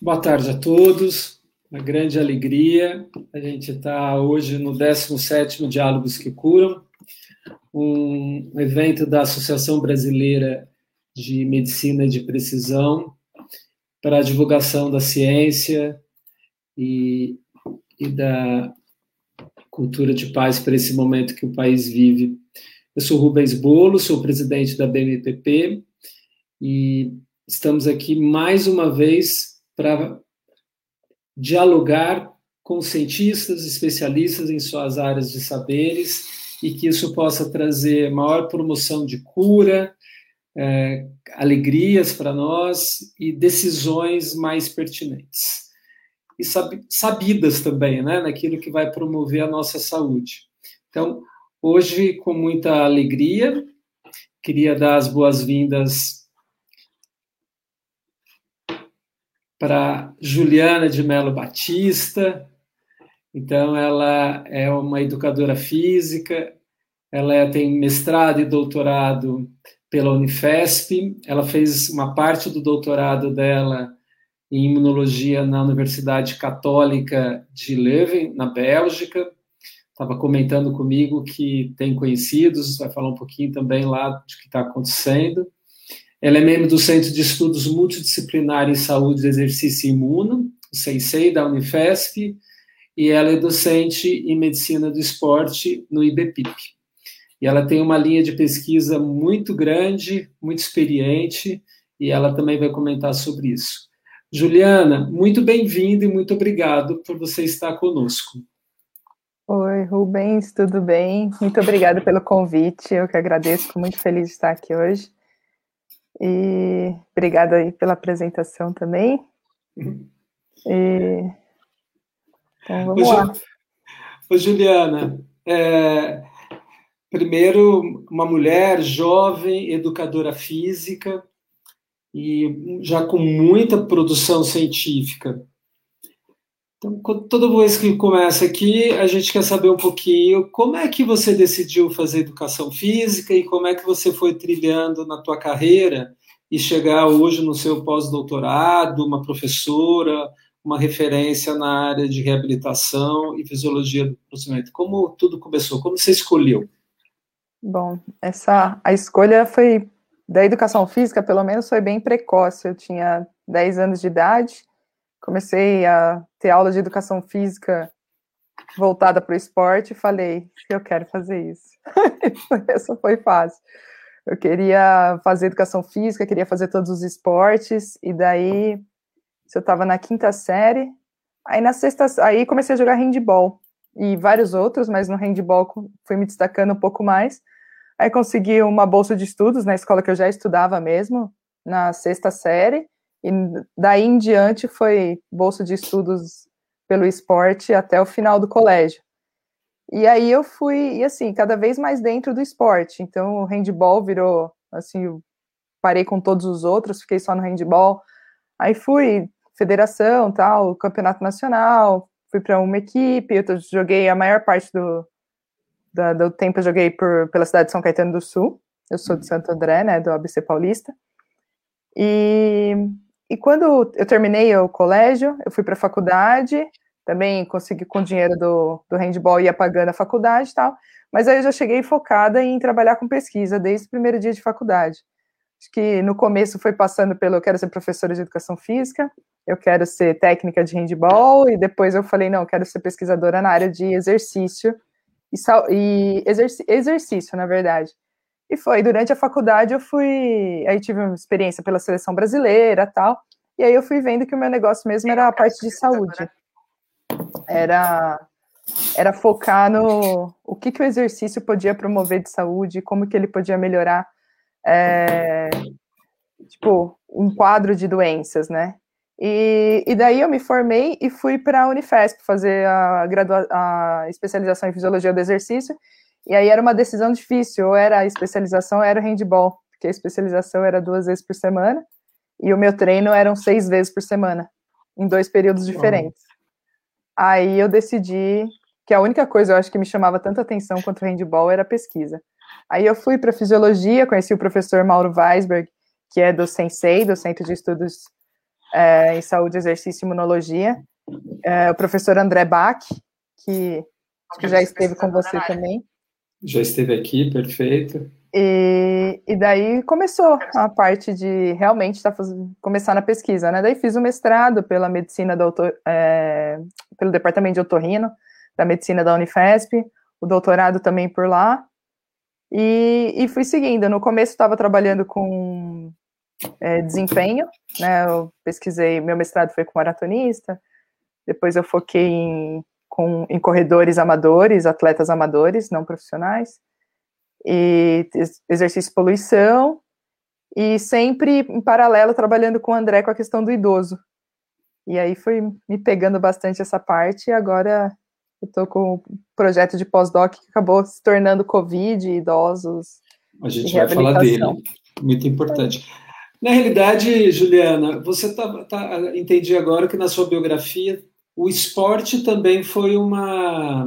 Boa tarde a todos. Uma grande alegria. A gente está hoje no 17º Diálogos que Curam, um evento da Associação Brasileira de Medicina de Precisão para a divulgação da ciência e, e da cultura de paz para esse momento que o país vive. Eu sou Rubens Bolo, sou presidente da BMPP e estamos aqui mais uma vez para dialogar com cientistas, especialistas em suas áreas de saberes e que isso possa trazer maior promoção de cura, é, alegrias para nós e decisões mais pertinentes. E sabidas também, né, naquilo que vai promover a nossa saúde. Então, hoje, com muita alegria, queria dar as boas-vindas para Juliana de Melo Batista. Então, ela é uma educadora física, ela é, tem mestrado e doutorado pela Unifesp, ela fez uma parte do doutorado dela em imunologia na Universidade Católica de Leuven, na Bélgica. Estava comentando comigo que tem conhecidos, vai falar um pouquinho também lá de que está acontecendo. Ela é membro do Centro de Estudos Multidisciplinares em Saúde e Exercício Imuno, o da Unifesp, e ela é docente em Medicina do Esporte no IBPIP. E ela tem uma linha de pesquisa muito grande, muito experiente, e ela também vai comentar sobre isso. Juliana, muito bem-vinda e muito obrigado por você estar conosco. Oi, Rubens, tudo bem? Muito obrigada pelo convite, eu que agradeço, fico muito feliz de estar aqui hoje. E obrigada aí pela apresentação também. E... Então vamos Ô, lá. Ô, Juliana, é, primeiro, uma mulher jovem, educadora física, e já com muita produção científica. Então, toda vez que começa aqui, a gente quer saber um pouquinho como é que você decidiu fazer educação física e como é que você foi trilhando na tua carreira e chegar hoje no seu pós-doutorado, uma professora, uma referência na área de reabilitação e fisiologia do procedimento. Como tudo começou? Como você escolheu? Bom, essa a escolha foi da educação física, pelo menos foi bem precoce. Eu tinha 10 anos de idade comecei a ter aula de educação física voltada para o esporte e falei, eu quero fazer isso. Essa foi fácil. Eu queria fazer educação física, queria fazer todos os esportes, e daí, eu estava na quinta série, aí na sexta, aí comecei a jogar handball, e vários outros, mas no handball fui me destacando um pouco mais. Aí consegui uma bolsa de estudos na escola que eu já estudava mesmo, na sexta série, e daí em diante foi bolsa de estudos pelo esporte até o final do colégio. E aí eu fui, e assim, cada vez mais dentro do esporte. Então o handball virou, assim, parei com todos os outros, fiquei só no handball. Aí fui federação, tal, campeonato nacional, fui para uma equipe, eu joguei a maior parte do, do, tempo eu joguei por, pela cidade de São Caetano do Sul. Eu sou de Santo André, né, do ABC Paulista. E e quando eu terminei o colégio, eu fui para a faculdade, também consegui com o dinheiro do, do handball ia pagando a faculdade e tal, mas aí eu já cheguei focada em trabalhar com pesquisa desde o primeiro dia de faculdade. Acho que no começo foi passando pelo eu quero ser professora de educação física, eu quero ser técnica de handball, e depois eu falei, não, eu quero ser pesquisadora na área de exercício e, e exerc, exercício, na verdade. E foi, durante a faculdade eu fui, aí tive uma experiência pela seleção brasileira tal, e aí eu fui vendo que o meu negócio mesmo era a parte de saúde. Era era focar no o que, que o exercício podia promover de saúde, como que ele podia melhorar, é, tipo, um quadro de doenças, né? E, e daí eu me formei e fui para a Unifesp fazer a, gradua a especialização em fisiologia do exercício, e aí era uma decisão difícil, ou era a especialização, ou era o handball, porque a especialização era duas vezes por semana, e o meu treino eram seis vezes por semana, em dois períodos diferentes. Oh. Aí eu decidi que a única coisa eu acho que me chamava tanta atenção quanto o handball era a pesquisa. Aí eu fui para fisiologia, conheci o professor Mauro Weisberg, que é do Sensei, do Centro de Estudos é, em saúde, exercício e imunologia. É, o professor André Bach, que, que já esteve com você também. Já esteve aqui, perfeito. E, e daí começou a parte de realmente tá fazendo, começar na pesquisa, né? Daí fiz o mestrado pela medicina da é, pelo departamento de otorrino da medicina da Unifesp, o doutorado também por lá, e, e fui seguindo. No começo estava trabalhando com é, desempenho, né? Eu pesquisei, meu mestrado foi com maratonista, depois eu foquei em, com, em corredores amadores, atletas amadores, não profissionais, e exercício de poluição, e sempre em paralelo trabalhando com o André com a questão do idoso. E aí foi me pegando bastante essa parte, e agora eu estou com um projeto de pós-doc que acabou se tornando Covid, idosos. A gente vai falar dele, muito importante. Na realidade, Juliana, você tá, tá, entendi agora que na sua biografia o esporte também foi uma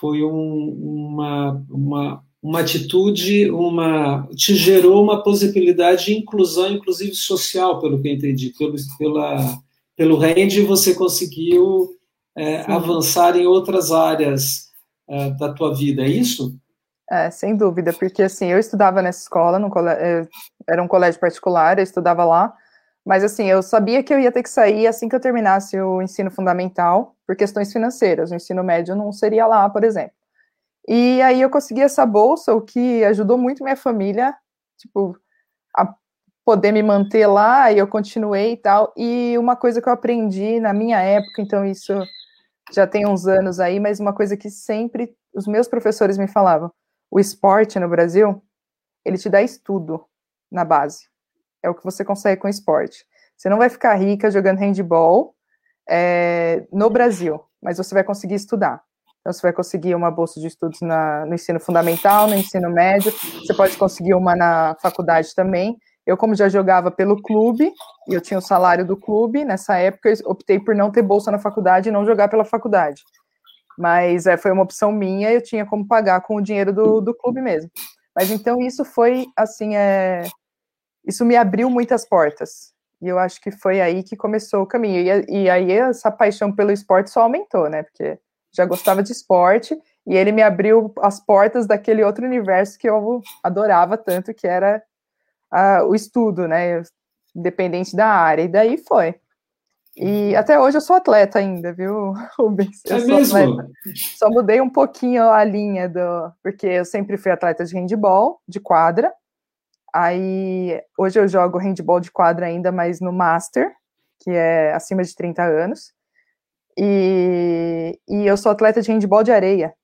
foi um, uma, uma, uma atitude, uma te gerou uma possibilidade de inclusão, inclusive social, pelo que eu entendi, pelo, pela, pelo REND você conseguiu é, avançar em outras áreas é, da tua vida, é isso? É, sem dúvida, porque assim, eu estudava nessa escola, no colégio, era um colégio particular, eu estudava lá, mas assim, eu sabia que eu ia ter que sair assim que eu terminasse o ensino fundamental, por questões financeiras, o ensino médio não seria lá, por exemplo. E aí eu consegui essa bolsa, o que ajudou muito minha família, tipo, a poder me manter lá, e eu continuei e tal. E uma coisa que eu aprendi na minha época, então isso já tem uns anos aí, mas uma coisa que sempre os meus professores me falavam, o esporte no Brasil, ele te dá estudo na base. É o que você consegue com esporte. Você não vai ficar rica jogando handball é, no Brasil, mas você vai conseguir estudar. Então, você vai conseguir uma bolsa de estudos na, no ensino fundamental, no ensino médio, você pode conseguir uma na faculdade também, eu, como já jogava pelo clube, e eu tinha o salário do clube, nessa época eu optei por não ter bolsa na faculdade e não jogar pela faculdade. Mas é, foi uma opção minha, eu tinha como pagar com o dinheiro do, do clube mesmo. Mas então isso foi, assim, é, isso me abriu muitas portas. E eu acho que foi aí que começou o caminho. E, e aí essa paixão pelo esporte só aumentou, né? Porque já gostava de esporte, e ele me abriu as portas daquele outro universo que eu adorava tanto, que era o estudo, né? Independente da área. E daí foi. E até hoje eu sou atleta ainda, viu, Rubens? Eu é mesmo? Atleta. Só mudei um pouquinho a linha do. Porque eu sempre fui atleta de handball, de quadra. Aí hoje eu jogo handball de quadra ainda, mas no Master, que é acima de 30 anos. E, e eu sou atleta de handball de areia.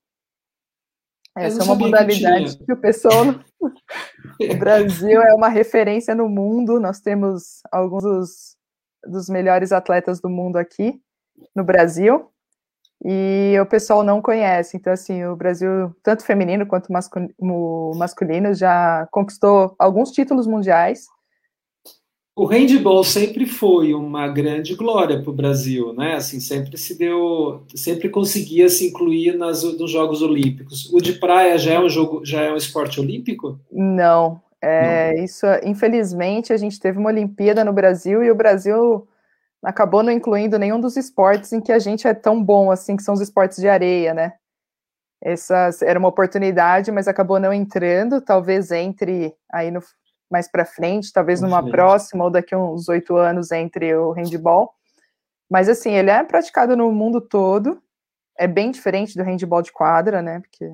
Essa é uma modalidade que, que o pessoal. o Brasil é uma referência no mundo. Nós temos alguns dos, dos melhores atletas do mundo aqui no Brasil. E o pessoal não conhece. Então, assim, o Brasil, tanto feminino quanto masculino, já conquistou alguns títulos mundiais o handball sempre foi uma grande glória para o Brasil, né? Assim, sempre se deu, sempre conseguia se incluir nas, nos Jogos Olímpicos. O de praia já é um jogo, já é um esporte olímpico? Não, é, não. isso, infelizmente, a gente teve uma Olimpíada no Brasil e o Brasil acabou não incluindo nenhum dos esportes em que a gente é tão bom assim, que são os esportes de areia, né? Essa era uma oportunidade, mas acabou não entrando, talvez entre aí no mais para frente, talvez numa frente. próxima ou daqui uns oito anos entre o handball. Mas assim, ele é praticado no mundo todo. É bem diferente do handball de quadra, né? Porque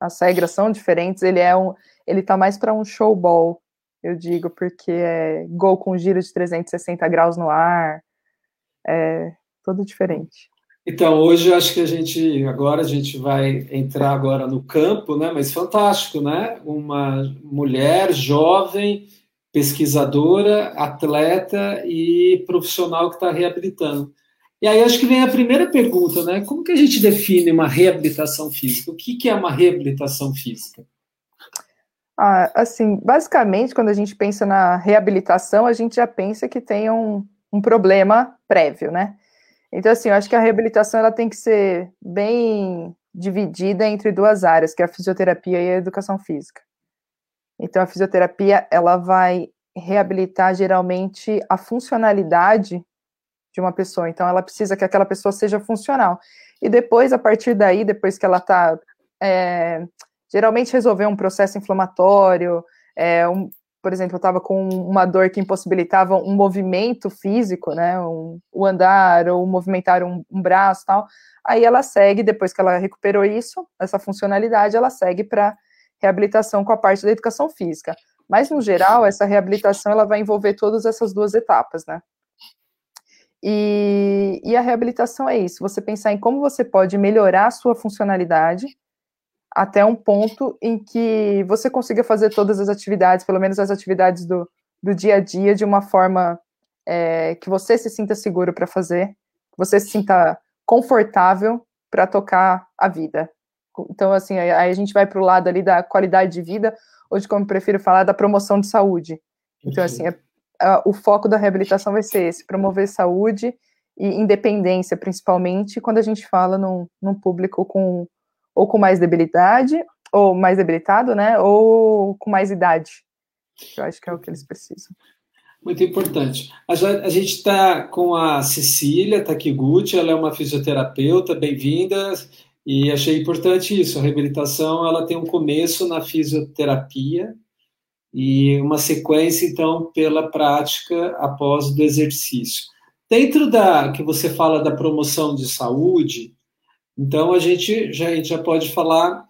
as regras são diferentes. Ele é um, ele tá mais para um showball, eu digo, porque é gol com giro de 360 graus no ar. É todo diferente. Então, hoje acho que a gente, agora a gente vai entrar agora no campo, né? Mas fantástico, né? Uma mulher jovem, pesquisadora, atleta e profissional que está reabilitando. E aí acho que vem a primeira pergunta, né? Como que a gente define uma reabilitação física? O que, que é uma reabilitação física? Ah, assim, basicamente, quando a gente pensa na reabilitação, a gente já pensa que tem um, um problema prévio, né? Então, assim, eu acho que a reabilitação ela tem que ser bem dividida entre duas áreas, que é a fisioterapia e a educação física. Então, a fisioterapia ela vai reabilitar geralmente a funcionalidade de uma pessoa. Então, ela precisa que aquela pessoa seja funcional. E depois, a partir daí, depois que ela está. É, geralmente, resolver um processo inflamatório, é, um, por exemplo, eu estava com uma dor que impossibilitava um movimento físico, né, um, o andar ou movimentar um, um braço tal. Aí ela segue, depois que ela recuperou isso, essa funcionalidade, ela segue para reabilitação com a parte da educação física. Mas, no geral, essa reabilitação ela vai envolver todas essas duas etapas, né? E, e, a reabilitação é isso, você pensar em como você pode melhorar a sua funcionalidade até um ponto em que você consiga fazer todas as atividades, pelo menos as atividades do, do dia a dia, de uma forma é, que você se sinta seguro para fazer, que você se sinta confortável para tocar a vida. Então, assim, aí a gente vai para o lado ali da qualidade de vida, hoje, como eu prefiro falar, da promoção de saúde. Então, assim, é, é, o foco da reabilitação vai ser esse, promover saúde e independência, principalmente quando a gente fala num, num público com ou com mais debilidade, ou mais debilitado, né, ou com mais idade. Eu acho que é o que eles precisam. Muito importante. A, gente está com a Cecília Takiguchi, ela é uma fisioterapeuta, bem-vinda. E achei importante isso. A reabilitação ela tem um começo na fisioterapia e uma sequência então pela prática após o exercício. Dentro da que você fala da promoção de saúde, então a gente já, a gente já pode falar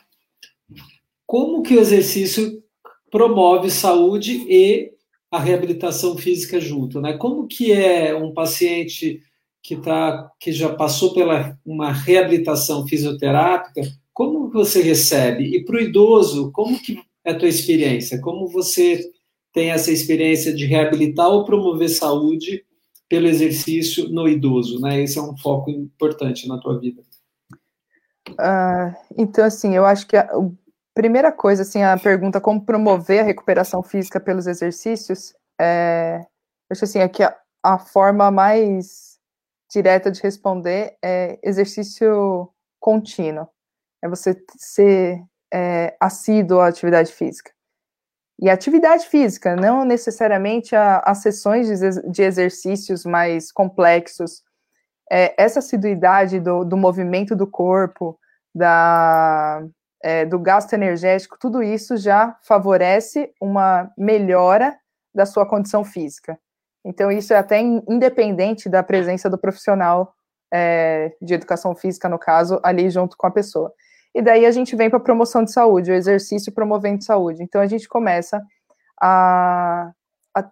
como que o exercício promove saúde e a reabilitação física junto, né? Como que é um paciente que tá que já passou pela uma reabilitação fisioterápica, como você recebe? E para o idoso, como que é a tua experiência? Como você tem essa experiência de reabilitar ou promover saúde pelo exercício no idoso, né? Esse é um foco importante na tua vida. Uh, então, assim, eu acho que a, a, primeira coisa, assim, a pergunta como promover a recuperação física pelos exercícios, é, acho assim, é que a, a forma mais direta de responder é exercício contínuo. É você ser é, assíduo à atividade física. E atividade física, não necessariamente as sessões de, de, exercícios mais complexos. É, essa assiduidade do, do, movimento do corpo, da, é, do gasto energético, tudo isso já favorece uma melhora da sua condição física. Então, isso é até independente da presença do profissional é, de educação física, no caso, ali junto com a pessoa. E daí a gente vem para a promoção de saúde, o exercício promovendo saúde. Então, a gente começa a, a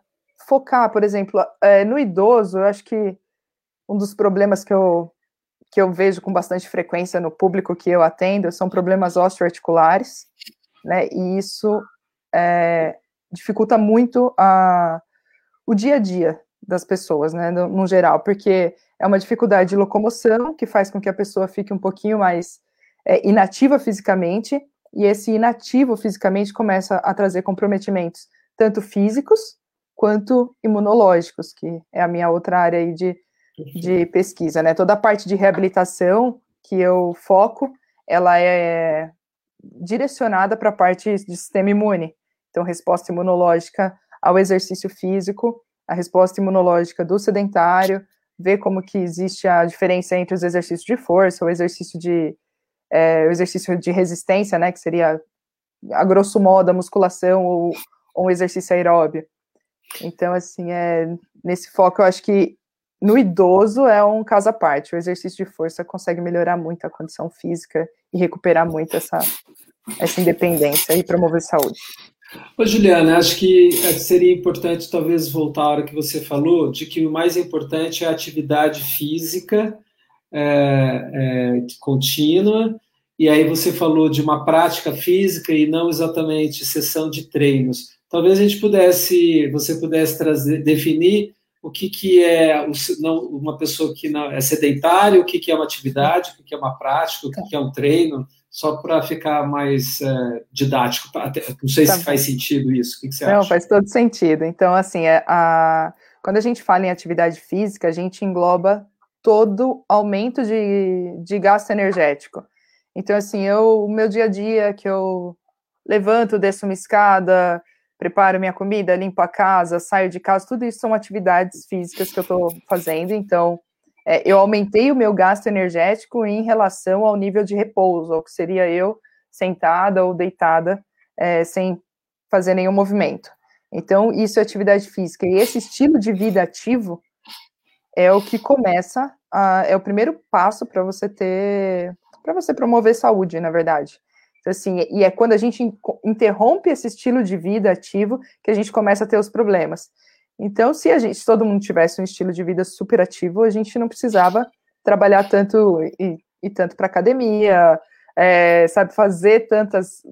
focar, por exemplo, é, no idoso, eu acho que um dos problemas que eu, que eu vejo com bastante frequência no público que eu atendo são problemas osteoarticulares, né? E isso é, dificulta muito a o dia a dia das pessoas, né, no, no, geral, porque é uma dificuldade de locomoção que faz com que a pessoa fique um pouquinho mais é, inativa fisicamente, e esse inativo fisicamente começa a trazer comprometimentos tanto físicos quanto imunológicos, que é a minha outra área aí de, de pesquisa, né, toda a parte de reabilitação que eu foco, ela é direcionada para a parte de sistema imune, então resposta imunológica ao exercício físico, a resposta imunológica do sedentário, ver como que existe a diferença entre os exercícios de força, o exercício de é, o exercício de resistência, né, que seria a grosso modo a musculação ou, ou um exercício aeróbio. Então, assim, é, nesse foco eu acho que no idoso é um caso à parte. O exercício de força consegue melhorar muito a condição física e recuperar muito essa, essa independência e promover saúde. Ô, Juliana, acho que é, seria importante talvez voltar à hora que você falou de que o mais importante é a atividade física é, é, contínua, e aí você falou de uma prática física e não exatamente sessão de treinos. Talvez a gente pudesse, você pudesse trazer, definir o que, que é não, uma pessoa que não é sedentária, o que, que é uma atividade, o que, que é uma prática, o que, que é um treino só para ficar mais é, didático. Não sei tá se faz sentido isso. O que, que você Não, acha? faz todo sentido. Então, assim, é, a... quando a gente fala em atividade física, a gente engloba todo aumento de, de gasto energético. Então, assim, eu, o meu dia a dia que eu levanto, desço uma escada, preparo minha comida, limpo a casa, saio de casa, tudo isso são atividades físicas que eu estou fazendo. Então, é, eu aumentei o meu gasto energético em relação ao nível de repouso, ao que seria eu sentada ou deitada é, sem fazer nenhum movimento. Então, isso é atividade física. E esse estilo de vida ativo é o que começa, a, é o primeiro passo para você ter, para você promover saúde, na verdade. Então, assim, e é quando a gente interrompe esse estilo de vida ativo que a gente começa a ter os problemas. Então, se a gente, se todo mundo tivesse um estilo de vida super ativo, a gente não precisava trabalhar tanto e, e tanto para academia, é, sabe, fazer tantas.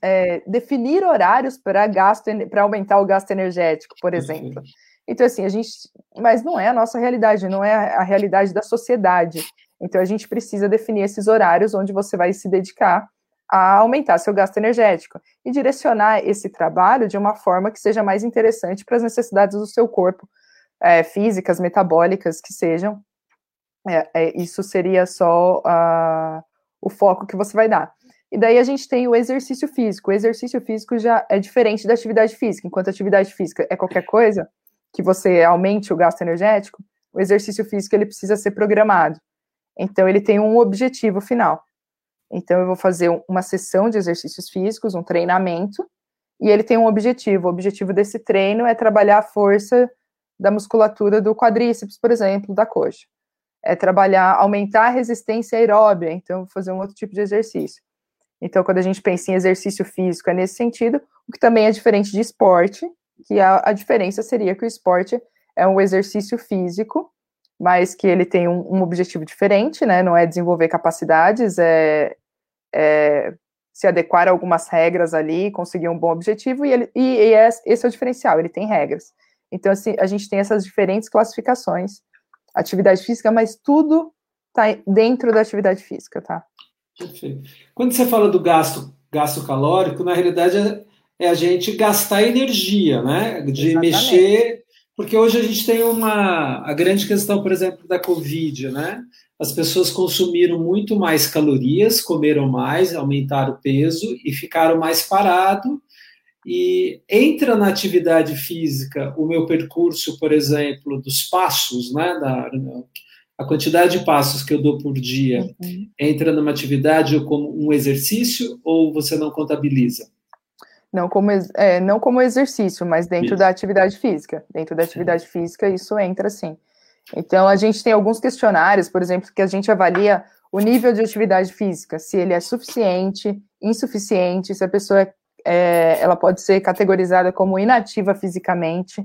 É, definir horários para gasto para aumentar o gasto energético, por exemplo. Então, assim, a gente. Mas não é a nossa realidade, não é a realidade da sociedade. Então, a gente precisa definir esses horários onde você vai se dedicar a aumentar seu gasto energético e direcionar esse trabalho de uma forma que seja mais interessante para as necessidades do seu corpo, é, físicas, metabólicas, que sejam. É, é, isso seria só uh, o foco que você vai dar. E daí a gente tem o exercício físico. O exercício físico já é diferente da atividade física. Enquanto a atividade física é qualquer coisa que você aumente o gasto energético, o exercício físico ele precisa ser programado. Então ele tem um objetivo final. Então, eu vou fazer uma sessão de exercícios físicos, um treinamento, e ele tem um objetivo. O objetivo desse treino é trabalhar a força da musculatura do quadríceps, por exemplo, da coxa. É trabalhar, aumentar a resistência aeróbia, então, vou fazer um outro tipo de exercício. Então, quando a gente pensa em exercício físico, é nesse sentido, o que também é diferente de esporte, que a, a diferença seria que o esporte é um exercício físico mas que ele tem um, um, objetivo diferente, né? Não é desenvolver capacidades, é, é se adequar a algumas regras ali, conseguir um bom objetivo, e, ele, e, e é, esse é o diferencial, ele tem regras. Então, assim, a gente tem essas diferentes classificações, atividade física, mas tudo está dentro da atividade física, tá? Perfeito. Quando você fala do gasto, gasto calórico, na realidade é, é a gente gastar energia, né? De Exatamente. mexer porque hoje a gente tem uma a grande questão, por exemplo, da Covid, né? As pessoas consumiram muito mais calorias, comeram mais, aumentaram o peso e ficaram mais parado. E entra na atividade física o meu percurso, por exemplo, dos passos, né? Da, a quantidade de passos que eu dou por dia uhum. entra numa atividade como um exercício ou você não contabiliza? Não como, é, não como exercício, mas dentro isso. da atividade física. Dentro da atividade física, isso entra sim. Então, a gente tem alguns questionários, por exemplo, que a gente avalia o nível de atividade física, se ele é suficiente, insuficiente, se a pessoa é, é, ela pode ser categorizada como inativa fisicamente.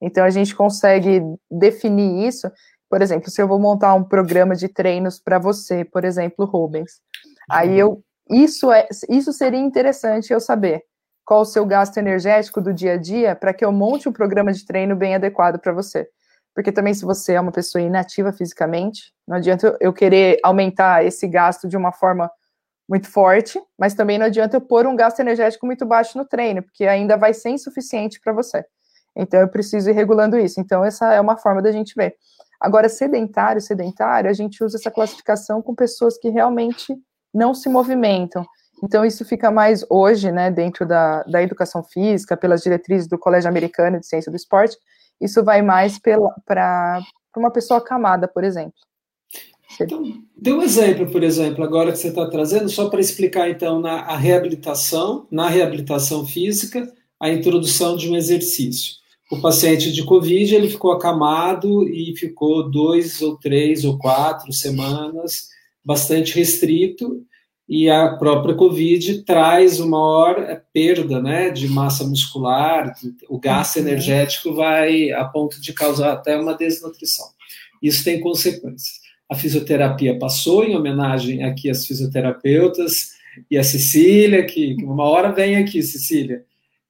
Então, a gente consegue definir isso. Por exemplo, se eu vou montar um programa de treinos para você, por exemplo, Rubens, aí eu isso é isso seria interessante eu saber qual o seu gasto energético do dia a dia para que eu monte um programa de treino bem adequado para você. Porque também, se você é uma pessoa inativa fisicamente, não adianta eu querer aumentar esse gasto de uma forma muito forte, mas também não adianta eu pôr um gasto energético muito baixo no treino, porque ainda vai ser insuficiente para você. Então, eu preciso ir regulando isso. Então, essa é uma forma da gente ver. Agora, sedentário, sedentário, a gente usa essa classificação com pessoas que realmente não se movimentam. Então, isso fica mais hoje, né, dentro da, da educação física, pelas diretrizes do Colégio Americano de Ciência do Esporte, isso vai mais para uma pessoa acamada, por exemplo. Então, dê um exemplo, por exemplo, agora que você está trazendo, só para explicar, então, na a reabilitação, na reabilitação física, a introdução de um exercício. O paciente de Covid, ele ficou acamado e ficou dois ou três ou quatro semanas, bastante restrito, e a própria Covid traz uma maior perda né, de massa muscular, o gasto uhum. energético vai a ponto de causar até uma desnutrição. Isso tem consequências. A fisioterapia passou, em homenagem aqui às fisioterapeutas e a Cecília, que, que uma hora vem aqui, Cecília,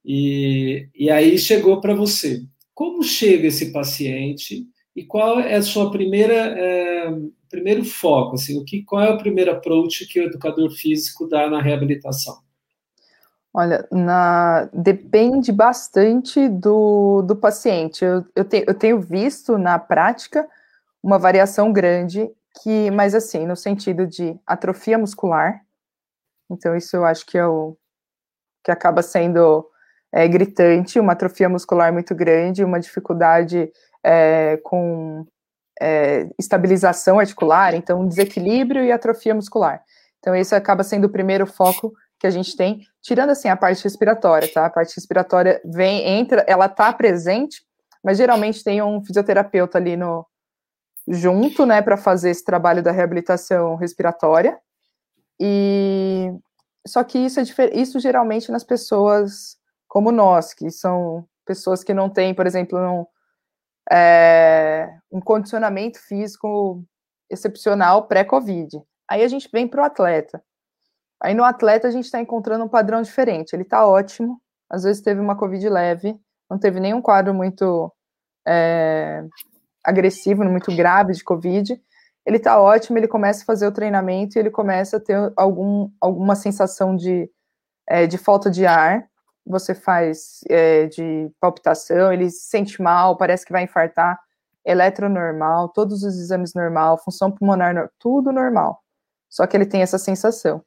e, e aí chegou para você. Como chega esse paciente e qual é a sua primeira é, primeiro foco, assim, o que, qual é o primeiro approach que o educador físico dá na reabilitação? Olha, na, depende bastante do, do paciente. Eu, eu, te, eu tenho visto na prática uma variação grande, que, mas assim, no sentido de atrofia muscular. Então, isso eu acho que é o que acaba sendo é, gritante, uma atrofia muscular muito grande, uma dificuldade é, com é, estabilização articular, então desequilíbrio e atrofia muscular. Então, esse acaba sendo o primeiro foco que a gente tem, tirando assim a parte respiratória, tá? A parte respiratória vem, entra, ela tá presente, mas geralmente tem um fisioterapeuta ali no junto, né, para fazer esse trabalho da reabilitação respiratória. E só que isso é isso geralmente nas pessoas como nós, que são pessoas que não têm, por exemplo, um, é, um condicionamento físico excepcional pré-Covid. Aí a gente vem para o atleta. Aí no atleta a gente está encontrando um padrão diferente. Ele está ótimo, às vezes teve uma Covid leve, não teve nenhum quadro muito é, agressivo, muito grave de Covid. Ele está ótimo, ele começa a fazer o treinamento e ele começa a ter algum, alguma sensação de, é, de falta de ar. Você faz é, de palpitação, ele se sente mal, parece que vai infartar. Eletronormal, todos os exames normal, função pulmonar, tudo normal. Só que ele tem essa sensação.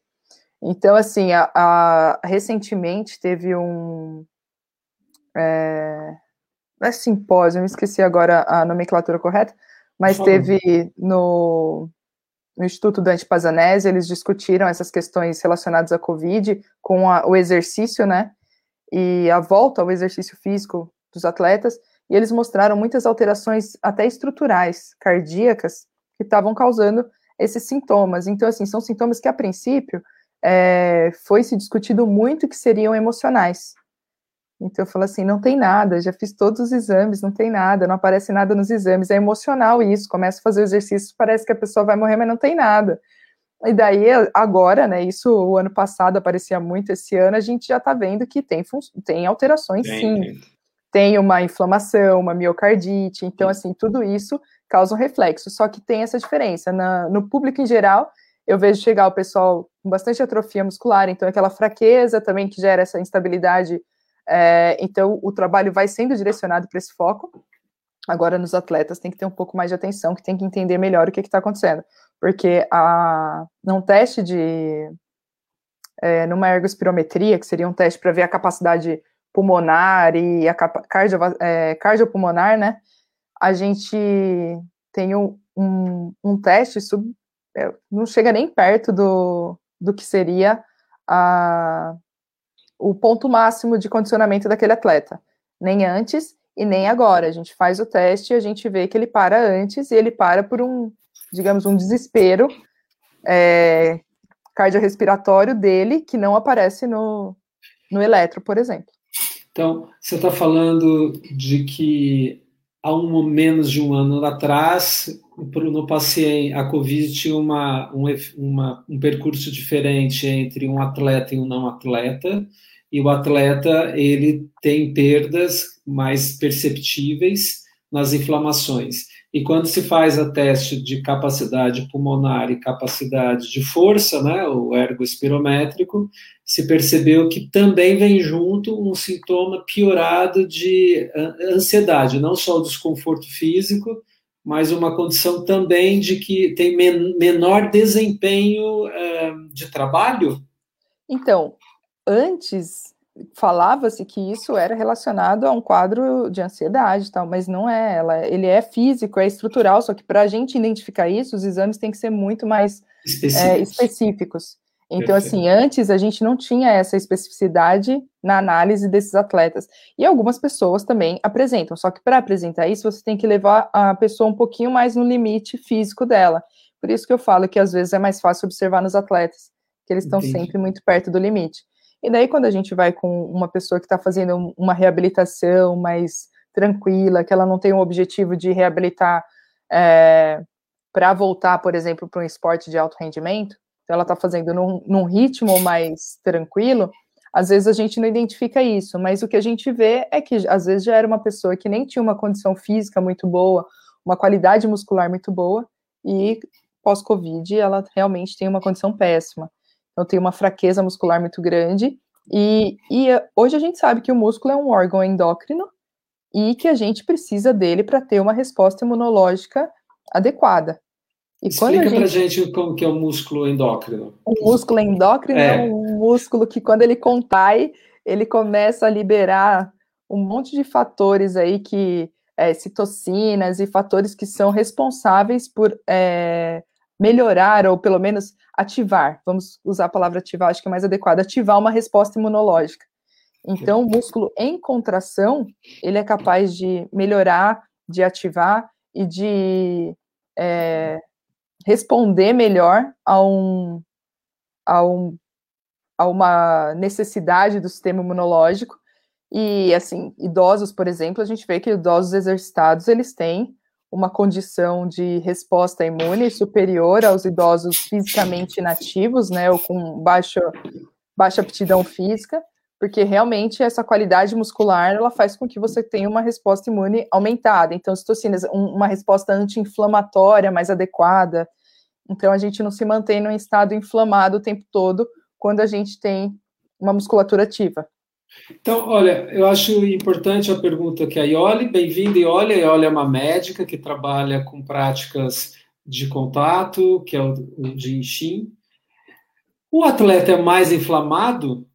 Então, assim, a, a recentemente teve um. É, não é simpósio, eu me esqueci agora a nomenclatura correta, mas teve no, no Instituto Dante Pazanese, eles discutiram essas questões relacionadas à Covid com a, o exercício, né? E a volta ao exercício físico dos atletas, e eles mostraram muitas alterações até estruturais, cardíacas, que estavam causando esses sintomas. Então, assim, são sintomas que, a princípio, é, foi se discutido muito que seriam emocionais. Então eu falo assim, não tem nada, já fiz todos os exames, não tem nada, não aparece nada nos exames, é emocional isso, começa a fazer o exercício, parece que a pessoa vai morrer, mas não tem nada. E daí, agora, né, isso o ano passado aparecia muito, esse ano a gente já está vendo que tem, tem alterações tem, sim. Tem. tem uma inflamação, uma miocardite, então assim, tudo isso causa um reflexo, só que tem essa diferença, Na, no público em geral, eu vejo chegar o pessoal com bastante atrofia muscular, então aquela fraqueza também que gera essa instabilidade é, então, o trabalho vai sendo direcionado para esse foco. Agora, nos atletas, tem que ter um pouco mais de atenção, que tem que entender melhor o que está acontecendo. Porque a, num teste de. É, numa ergospirometria, que seria um teste para ver a capacidade pulmonar e a cardio, é, cardiopulmonar, né? A gente tem um, um, um teste sub, é, não chega nem perto do, do que seria a, o ponto máximo de condicionamento daquele atleta, nem antes e nem agora. A gente faz o teste e a gente vê que ele para antes e ele para por um, digamos, um desespero é, cardiorrespiratório dele que não aparece no, no eletro, por exemplo. Então, você está falando de que há um menos de um ano atrás, no paciente, a Covid tinha uma, um, uma, um percurso diferente entre um atleta e um não atleta, e o atleta ele tem perdas mais perceptíveis nas inflamações. E quando se faz a teste de capacidade pulmonar e capacidade de força, né, o ergo espirométrico, se percebeu que também vem junto um sintoma piorado de ansiedade, não só o desconforto físico, mas uma condição também de que tem menor desempenho uh, de trabalho. Então, antes falava-se que isso era relacionado a um quadro de ansiedade e tal, mas não é. Ela, ele é físico, é estrutural, só que para a gente identificar isso, os exames têm que ser muito mais específicos. É, específicos. Então, Perfeito. assim, antes a gente não tinha essa especificidade na análise desses atletas. E algumas pessoas também apresentam, só que para apresentar isso, você tem que levar a pessoa um pouquinho mais no limite físico dela. Por isso que eu falo que às vezes é mais fácil observar nos atletas, que eles estão sempre muito perto do limite. E daí, quando a gente vai com uma pessoa que está fazendo uma reabilitação mais tranquila, que ela não tem um objetivo de reabilitar é, para voltar, por exemplo, para um esporte de alto rendimento, então ela está fazendo num, num ritmo mais tranquilo, às vezes a gente não identifica isso, mas o que a gente vê é que às vezes já era uma pessoa que nem tinha uma condição física muito boa, uma qualidade muscular muito boa, e pós-Covid ela realmente tem uma condição péssima. Então tem uma fraqueza muscular muito grande. E, e hoje a gente sabe que o músculo é um órgão endócrino e que a gente precisa dele para ter uma resposta imunológica adequada. E Explica gente... pra gente como que é o músculo endócrino. O músculo endócrino é, é um músculo que quando ele contrai, ele começa a liberar um monte de fatores aí que é, citocinas e fatores que são responsáveis por é, melhorar ou pelo menos ativar, vamos usar a palavra ativar, acho que é mais adequado, ativar uma resposta imunológica. Então, o músculo em contração, ele é capaz de melhorar, de ativar e de é, responder melhor a, um, a, um, a uma necessidade do sistema imunológico. E, assim, idosos, por exemplo, a gente vê que idosos exercitados, eles têm uma condição de resposta imune superior aos idosos fisicamente inativos, né, ou com baixa, baixa aptidão física, porque realmente essa qualidade muscular, ela faz com que você tenha uma resposta imune aumentada. Então, citocinas, uma resposta anti-inflamatória mais adequada. Então, a gente não se mantém num estado inflamado o tempo todo quando a gente tem uma musculatura ativa. Então, olha, eu acho importante a pergunta que a Ioli, bem-vinda Ioli, a Ioli é uma médica que trabalha com práticas de contato, que é o, o Jinshin. O atleta é mais inflamado?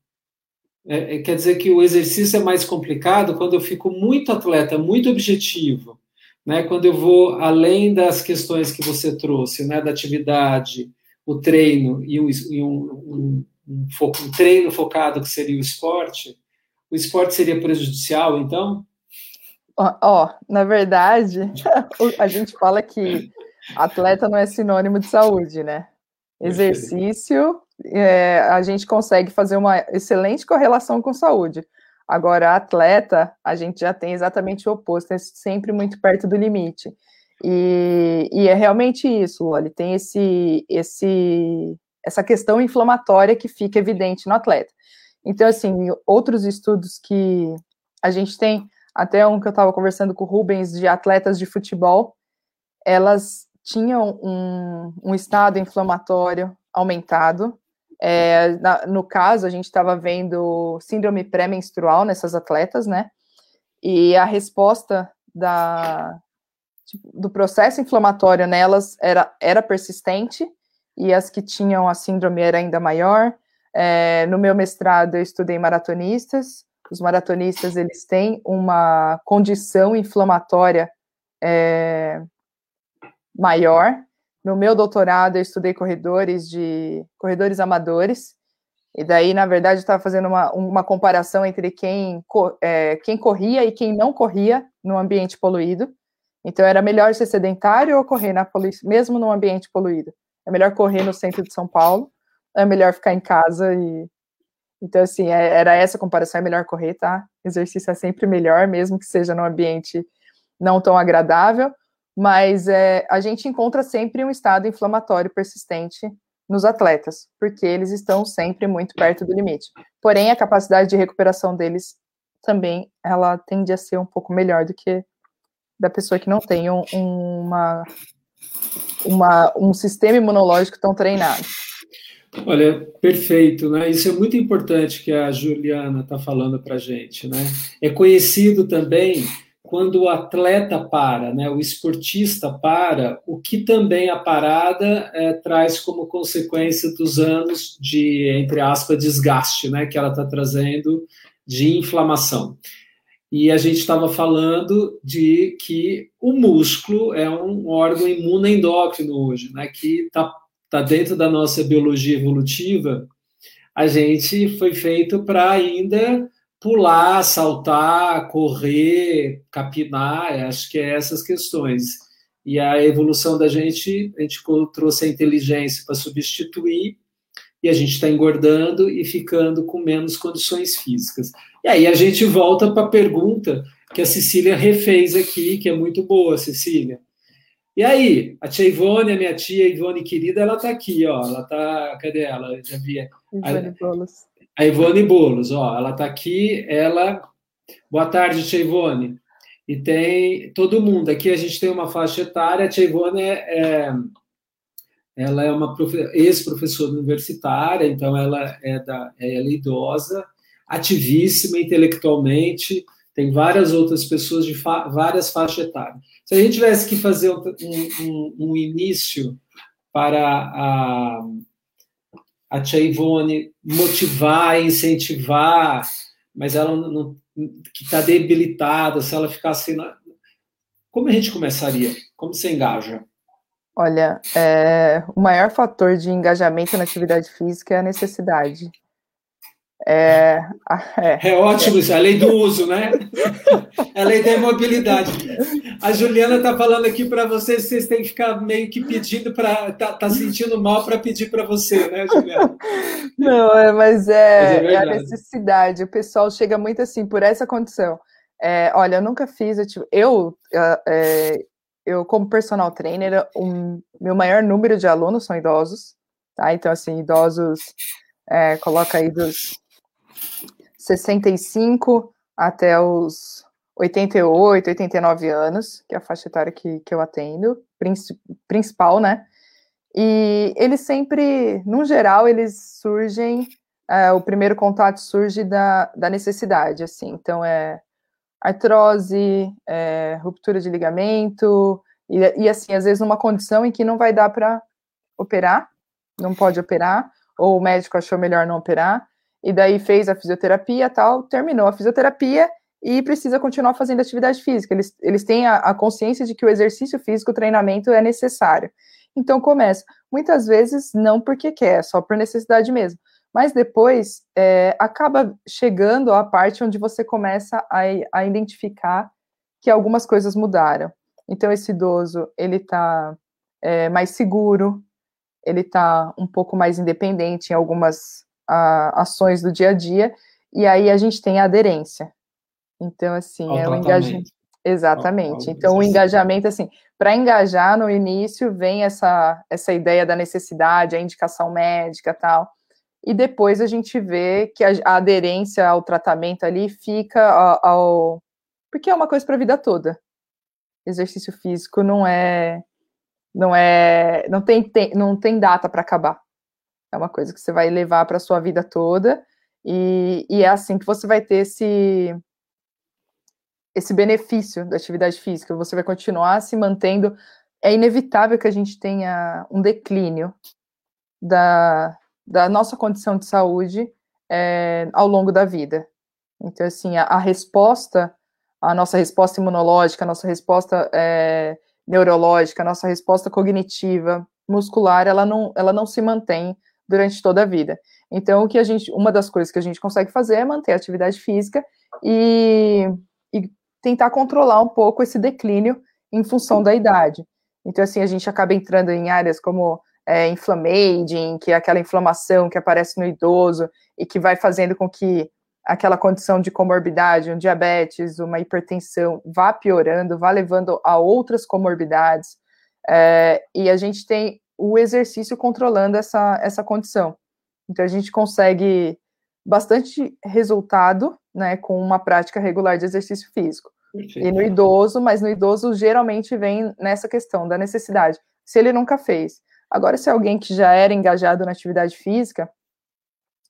É, é, quer dizer que o exercício é mais complicado quando eu fico muito atleta, muito objetivo, né? Quando eu vou além das questões que você trouxe, né? Da atividade, o treino e um, e um, um, um, um treino focado que seria o esporte, o esporte seria prejudicial, então? Ó, ó, na verdade, a gente fala que atleta não é sinônimo de saúde, né? Exercício, é, a gente consegue fazer uma excelente correlação com saúde. Agora, atleta, a gente já tem exatamente o oposto, é sempre muito perto do limite. E, e é realmente isso, Loli, tem esse, esse, essa questão inflamatória que fica evidente no atleta. Então, assim, outros estudos que a gente tem, até um que eu estava conversando com o Rubens, de atletas de futebol, elas tinham um, um estado inflamatório aumentado. É, na, no caso, a gente estava vendo síndrome pré-menstrual nessas atletas, né? E a resposta da, do processo inflamatório nelas era, era persistente, e as que tinham a síndrome era ainda maior. É, no meu mestrado, eu estudei maratonistas. Os maratonistas, eles têm uma condição inflamatória é, maior. No meu doutorado, eu estudei corredores de corredores amadores. E daí, na verdade, estava fazendo uma, uma comparação entre quem, é, quem corria e quem não corria no ambiente poluído. Então, era melhor ser sedentário ou correr na mesmo no ambiente poluído? É melhor correr no centro de São Paulo é melhor ficar em casa e então assim é, era essa comparação é melhor correr tá? Exercício é sempre melhor mesmo que seja num ambiente não tão agradável mas é, a gente encontra sempre um estado inflamatório persistente nos atletas porque eles estão sempre muito perto do limite. Porém a capacidade de recuperação deles também ela tende a ser um pouco melhor do que da pessoa que não tem um, uma, uma um sistema imunológico tão treinado Olha, perfeito, né? Isso é muito importante que a Juliana está falando para a gente, né? É conhecido também quando o atleta para, né? O esportista para, o que também a parada é, traz como consequência dos anos de, entre aspas, desgaste, né? Que ela está trazendo de inflamação. E a gente estava falando de que o músculo é um órgão imunoendócrino hoje, né? Que está está dentro da nossa biologia evolutiva, a gente foi feito para ainda pular, saltar, correr, capinar, acho que é essas questões. E a evolução da gente, a gente trouxe a inteligência para substituir, e a gente está engordando e ficando com menos condições físicas. E aí a gente volta para a pergunta que a Cecília refez aqui, que é muito boa, Cecília. E aí, a tia Ivone, a minha tia Ivone querida, ela está aqui, ó. Ela está. Cadê ela? Já vi. Ivone Bolos. A Ivone Bolos, ó. Ela está aqui, ela. Boa tarde, tia Ivone. E tem todo mundo. Aqui a gente tem uma faixa etária. A tia Ivone é, é ela é uma ex-professora universitária, então ela é, da, ela é idosa, ativíssima intelectualmente, tem várias outras pessoas de fa várias faixas etárias. Se a gente tivesse que fazer um, um, um início para a, a Tia Ivone motivar, incentivar mas ela não, que está debilitada, se ela ficasse. Na... Como a gente começaria? Como se engaja? Olha, é, o maior fator de engajamento na atividade física é a necessidade. É, é, é ótimo isso, a lei do uso, né? A lei da imobilidade. A Juliana está falando aqui para vocês, vocês têm que ficar meio que pedindo para. Tá, tá sentindo mal para pedir para você, né, Juliana? Não, é, mas, é, mas é, é, a necessidade. O pessoal chega muito assim, por essa condição. É, olha, eu nunca fiz. Eu, eu, é, eu como personal trainer, o meu maior número de alunos são idosos, tá? Então, assim, idosos. Coloca aí dos 65 até os 88, 89 anos, que é a faixa etária que, que eu atendo, principal, né? E eles sempre, no geral, eles surgem, é, o primeiro contato surge da, da necessidade, assim, então é artrose, é, ruptura de ligamento, e, e assim, às vezes numa condição em que não vai dar para operar, não pode operar, ou o médico achou melhor não operar, e daí fez a fisioterapia tal, terminou a fisioterapia e precisa continuar fazendo atividade física. Eles, eles têm a, a consciência de que o exercício físico, o treinamento é necessário. Então começa. Muitas vezes não porque quer, só por necessidade mesmo. Mas depois é, acaba chegando a parte onde você começa a, a identificar que algumas coisas mudaram. Então esse idoso ele está é, mais seguro, ele está um pouco mais independente em algumas a, ações do dia a dia, e aí a gente tem a aderência. Então, assim, Ao é o engajamento. Exatamente. então, o engajamento, assim, para engajar no início vem essa, essa ideia da necessidade, a indicação médica tal. E depois a gente vê que a, a aderência ao tratamento ali fica ao, ao. Porque é uma coisa para a vida toda. Exercício físico não é. Não é. Não tem, tem não tem data para acabar. É uma coisa que você vai levar para a sua vida toda, e, e, é assim que você vai ter esse, esse benefício da atividade física, você vai continuar se mantendo. É inevitável que a gente tenha um declínio da, da nossa condição de saúde é, ao longo da vida. Então, assim, a, a, resposta, a nossa resposta imunológica, a nossa resposta é, neurológica, a nossa resposta cognitiva, muscular, ela não, ela não se mantém durante toda a vida. Então, o que a gente, uma das coisas que a gente consegue fazer é manter a atividade física e, e tentar controlar um pouco esse declínio em função da idade. Então, assim, a gente acaba entrando em áreas como é, que é aquela inflamação que aparece no idoso e que vai fazendo com que aquela condição de comorbidade, um diabetes, uma hipertensão, vá piorando, vá levando a outras comorbidades. É, e a gente tem o exercício controlando essa, essa condição. Então, a gente consegue bastante resultado né, com uma prática regular de exercício físico. Perfeito. E no idoso, mas no idoso geralmente vem nessa questão da necessidade. Se ele nunca fez. Agora, se é alguém que já era engajado na atividade física,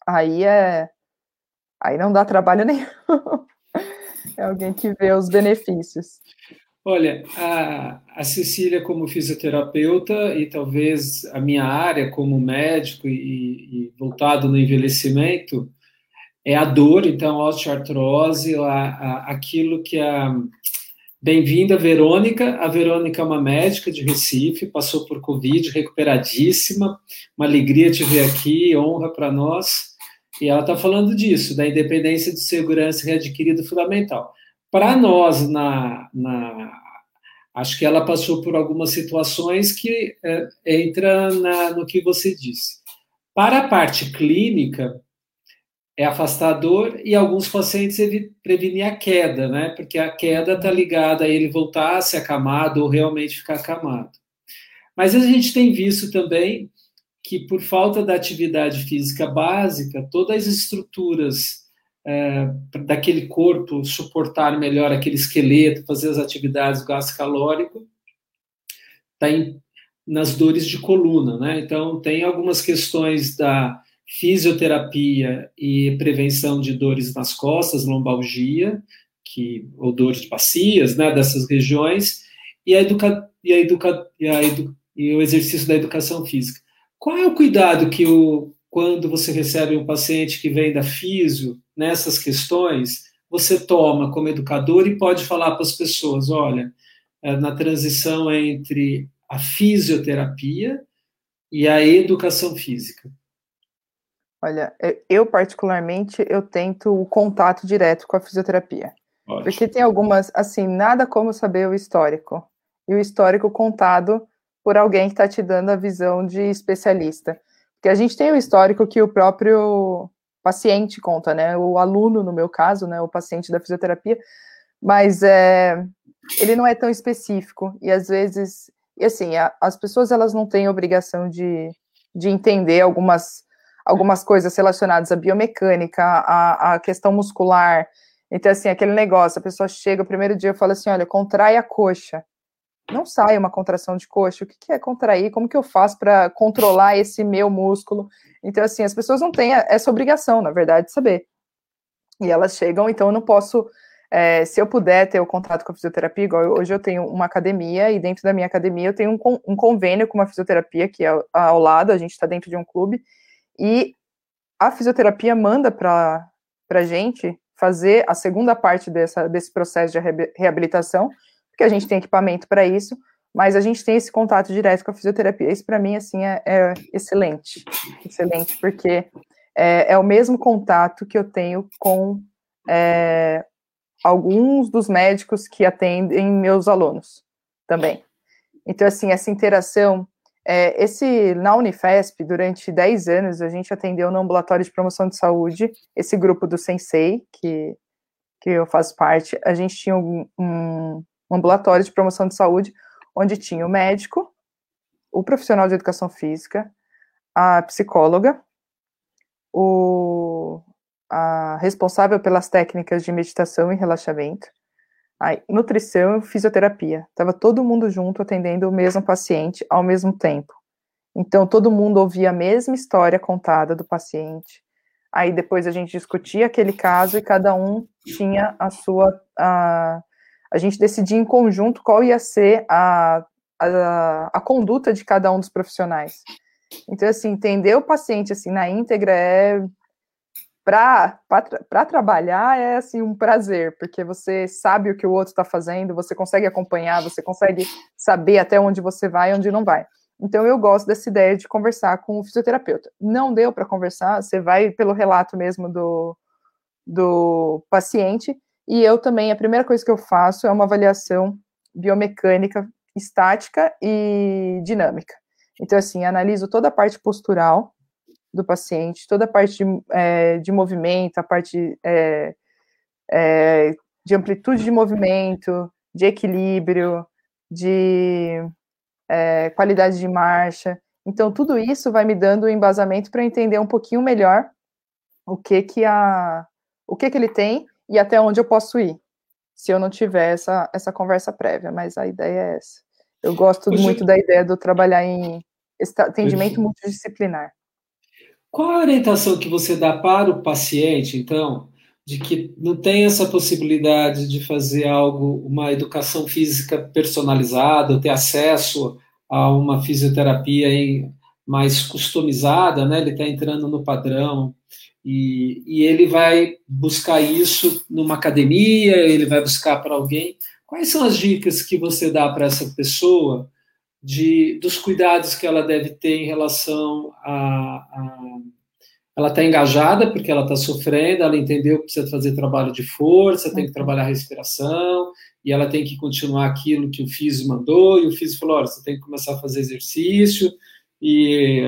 aí é. Aí não dá trabalho nenhum. é alguém que vê os benefícios. Olha, a, a Cecília, como fisioterapeuta, e talvez a minha área como médico e, e voltado no envelhecimento, é a dor, então, a osteoartrose, a, a, aquilo que a. Bem-vinda, Verônica. A Verônica é uma médica de Recife, passou por Covid, recuperadíssima. Uma alegria te ver aqui, honra para nós. E ela está falando disso, da independência de segurança readquirida fundamental. Para nós, na, na, acho que ela passou por algumas situações que é, entra na, no que você disse. Para a parte clínica, é afastador e alguns pacientes ele prevenir a queda, né? Porque a queda está ligada a ele voltar a ser acamado ou realmente ficar acamado. Mas a gente tem visto também que, por falta da atividade física básica, todas as estruturas é, daquele corpo suportar melhor aquele esqueleto, fazer as atividades do gasto calórico, está nas dores de coluna, né? Então, tem algumas questões da fisioterapia e prevenção de dores nas costas, lombalgia, que, ou dores de bacias, né, dessas regiões, e, a educa, e, a educa, e, a edu, e o exercício da educação física. Qual é o cuidado que o quando você recebe um paciente que vem da físio nessas questões, você toma como educador e pode falar para as pessoas, olha, é, na transição entre a fisioterapia e a educação física? Olha, eu particularmente eu tento o contato direto com a fisioterapia. Ótimo. Porque tem algumas, assim, nada como saber o histórico. E o histórico contado por alguém que está te dando a visão de especialista. Porque a gente tem o histórico que o próprio paciente conta, né? O aluno, no meu caso, né? O paciente da fisioterapia, mas é, ele não é tão específico. E às vezes, e assim, a, as pessoas elas não têm obrigação de, de entender algumas, algumas coisas relacionadas à biomecânica, à, à questão muscular. Então, assim, aquele negócio, a pessoa chega o primeiro dia e fala assim: olha, contrai a coxa não sai uma contração de coxa. O que, é contrair? Como que eu faço para controlar esse meu músculo? Então, assim, as pessoas não têm essa obrigação, na verdade, de saber. E elas chegam, então eu não posso. É, se eu puder ter o contato com a fisioterapia, igual hoje eu tenho uma academia e dentro da minha academia eu tenho um, um convênio com uma fisioterapia que é ao lado, a gente está dentro de um clube, e a fisioterapia manda para a gente fazer a segunda parte dessa, desse processo de reabilitação, porque a gente tem equipamento para isso, mas a gente tem esse contato direto com a fisioterapia. Isso para mim assim é, é, excelente, excelente, porque é, é, o mesmo contato que eu tenho com é, alguns dos médicos que atendem meus alunos também. Então assim essa interação, é, esse na Unifesp durante 10 anos a gente atendeu no ambulatório de promoção de saúde esse grupo do Sensei que que eu faço parte, a gente tinha um, um um ambulatório de promoção de saúde, onde tinha o médico, o profissional de educação física, a psicóloga, o, a responsável pelas técnicas de meditação e relaxamento, a nutrição e fisioterapia. Estava todo mundo junto atendendo o mesmo paciente ao mesmo tempo. Então, todo mundo ouvia a mesma história contada do paciente. Aí, depois a gente discutia aquele caso e cada um tinha a sua a, a gente decidir em conjunto qual ia ser a, a, a conduta de cada um dos profissionais. Então, assim, entender o paciente assim na íntegra é para trabalhar é assim um prazer, porque você sabe o que o outro está fazendo, você consegue acompanhar, você consegue saber até onde você vai e onde não vai. Então eu gosto dessa ideia de conversar com o fisioterapeuta. Não deu para conversar, você vai pelo relato mesmo do, do paciente e eu também, a primeira coisa que eu faço é uma avaliação biomecânica estática e dinâmica. Então, assim, analiso toda a parte postural do paciente, toda a parte de, é, de movimento, a parte é, é, de amplitude de movimento, de equilíbrio, de é, qualidade de marcha. Então, tudo isso vai me dando o um embasamento para entender um pouquinho melhor o que que a o que que ele tem e até onde eu posso ir, se eu não tiver essa, essa conversa prévia, mas a ideia é essa. Eu gosto muito da ideia do trabalhar em atendimento multidisciplinar. Qual a orientação que você dá para o paciente, então, de que não tem essa possibilidade de fazer algo, uma educação física personalizada, ter acesso a uma fisioterapia mais customizada, né? Ele está entrando no padrão e, e ele vai buscar isso numa academia, ele vai buscar para alguém. Quais são as dicas que você dá para essa pessoa de, dos cuidados que ela deve ter em relação a, a ela está engajada porque ela está sofrendo, ela entendeu que precisa fazer trabalho de força, tem que uhum. trabalhar a respiração, e ela tem que continuar aquilo que o físico mandou, e o físico falou, olha, você tem que começar a fazer exercício, e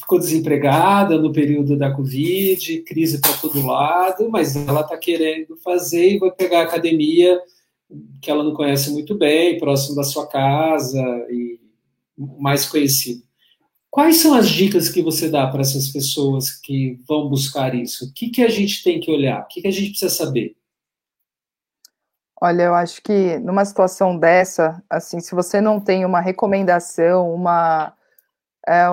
ficou desempregada no período da Covid, crise para todo lado, mas ela está querendo fazer e vai pegar a academia que ela não conhece muito bem, próximo da sua casa e mais conhecido. Quais são as dicas que você dá para essas pessoas que vão buscar isso? O que, que a gente tem que olhar? O que, que a gente precisa saber? Olha, eu acho que numa situação dessa, assim, se você não tem uma recomendação, uma, é,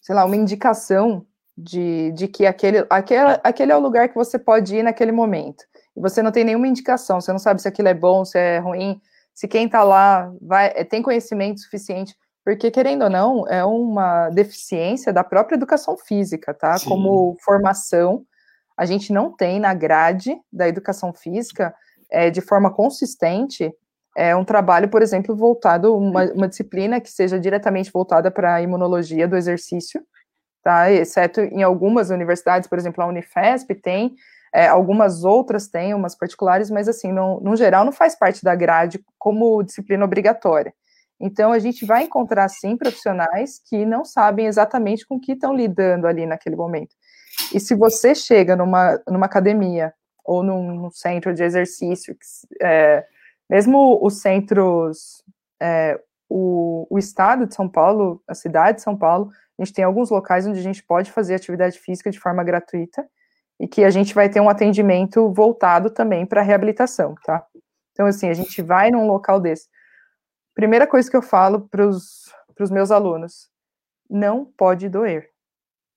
sei lá, uma indicação de, de que aquele, aquele, aquele é o lugar que você pode ir naquele momento. E você não tem nenhuma indicação, você não sabe se aquilo é bom, se é ruim, se quem está lá vai, é, tem conhecimento suficiente. porque querendo ou não, é uma deficiência da própria educação física, tá? Sim. Como formação, a gente não tem na grade da educação física, é, de forma consistente, é um trabalho, por exemplo, voltado, uma, uma disciplina que seja diretamente voltada para a imunologia do exercício, tá? Exceto em algumas universidades, por exemplo, a Unifesp tem, é, algumas outras têm, umas particulares, mas assim, no, no geral não faz parte da grade como disciplina obrigatória. Então, a gente vai encontrar, sim, profissionais que não sabem exatamente com o que estão lidando ali naquele momento. E se você chega numa, numa academia ou num, num centro de exercício, é, mesmo os centros, é, o, o estado de São Paulo, a cidade de São Paulo, a gente tem alguns locais onde a gente pode fazer atividade física de forma gratuita e que a gente vai ter um atendimento voltado também para reabilitação, tá? Então, assim, a gente vai num local desse. Primeira coisa que eu falo para os meus alunos: não pode doer.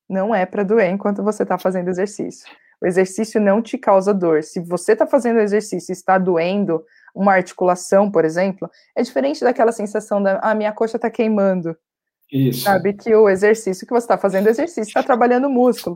Não é para doer enquanto você está fazendo exercício. O exercício não te causa dor. Se você está fazendo exercício e está doendo uma articulação, por exemplo, é diferente daquela sensação da a ah, minha coxa está queimando. Isso. Sabe que o exercício que você está fazendo, exercício está trabalhando o músculo.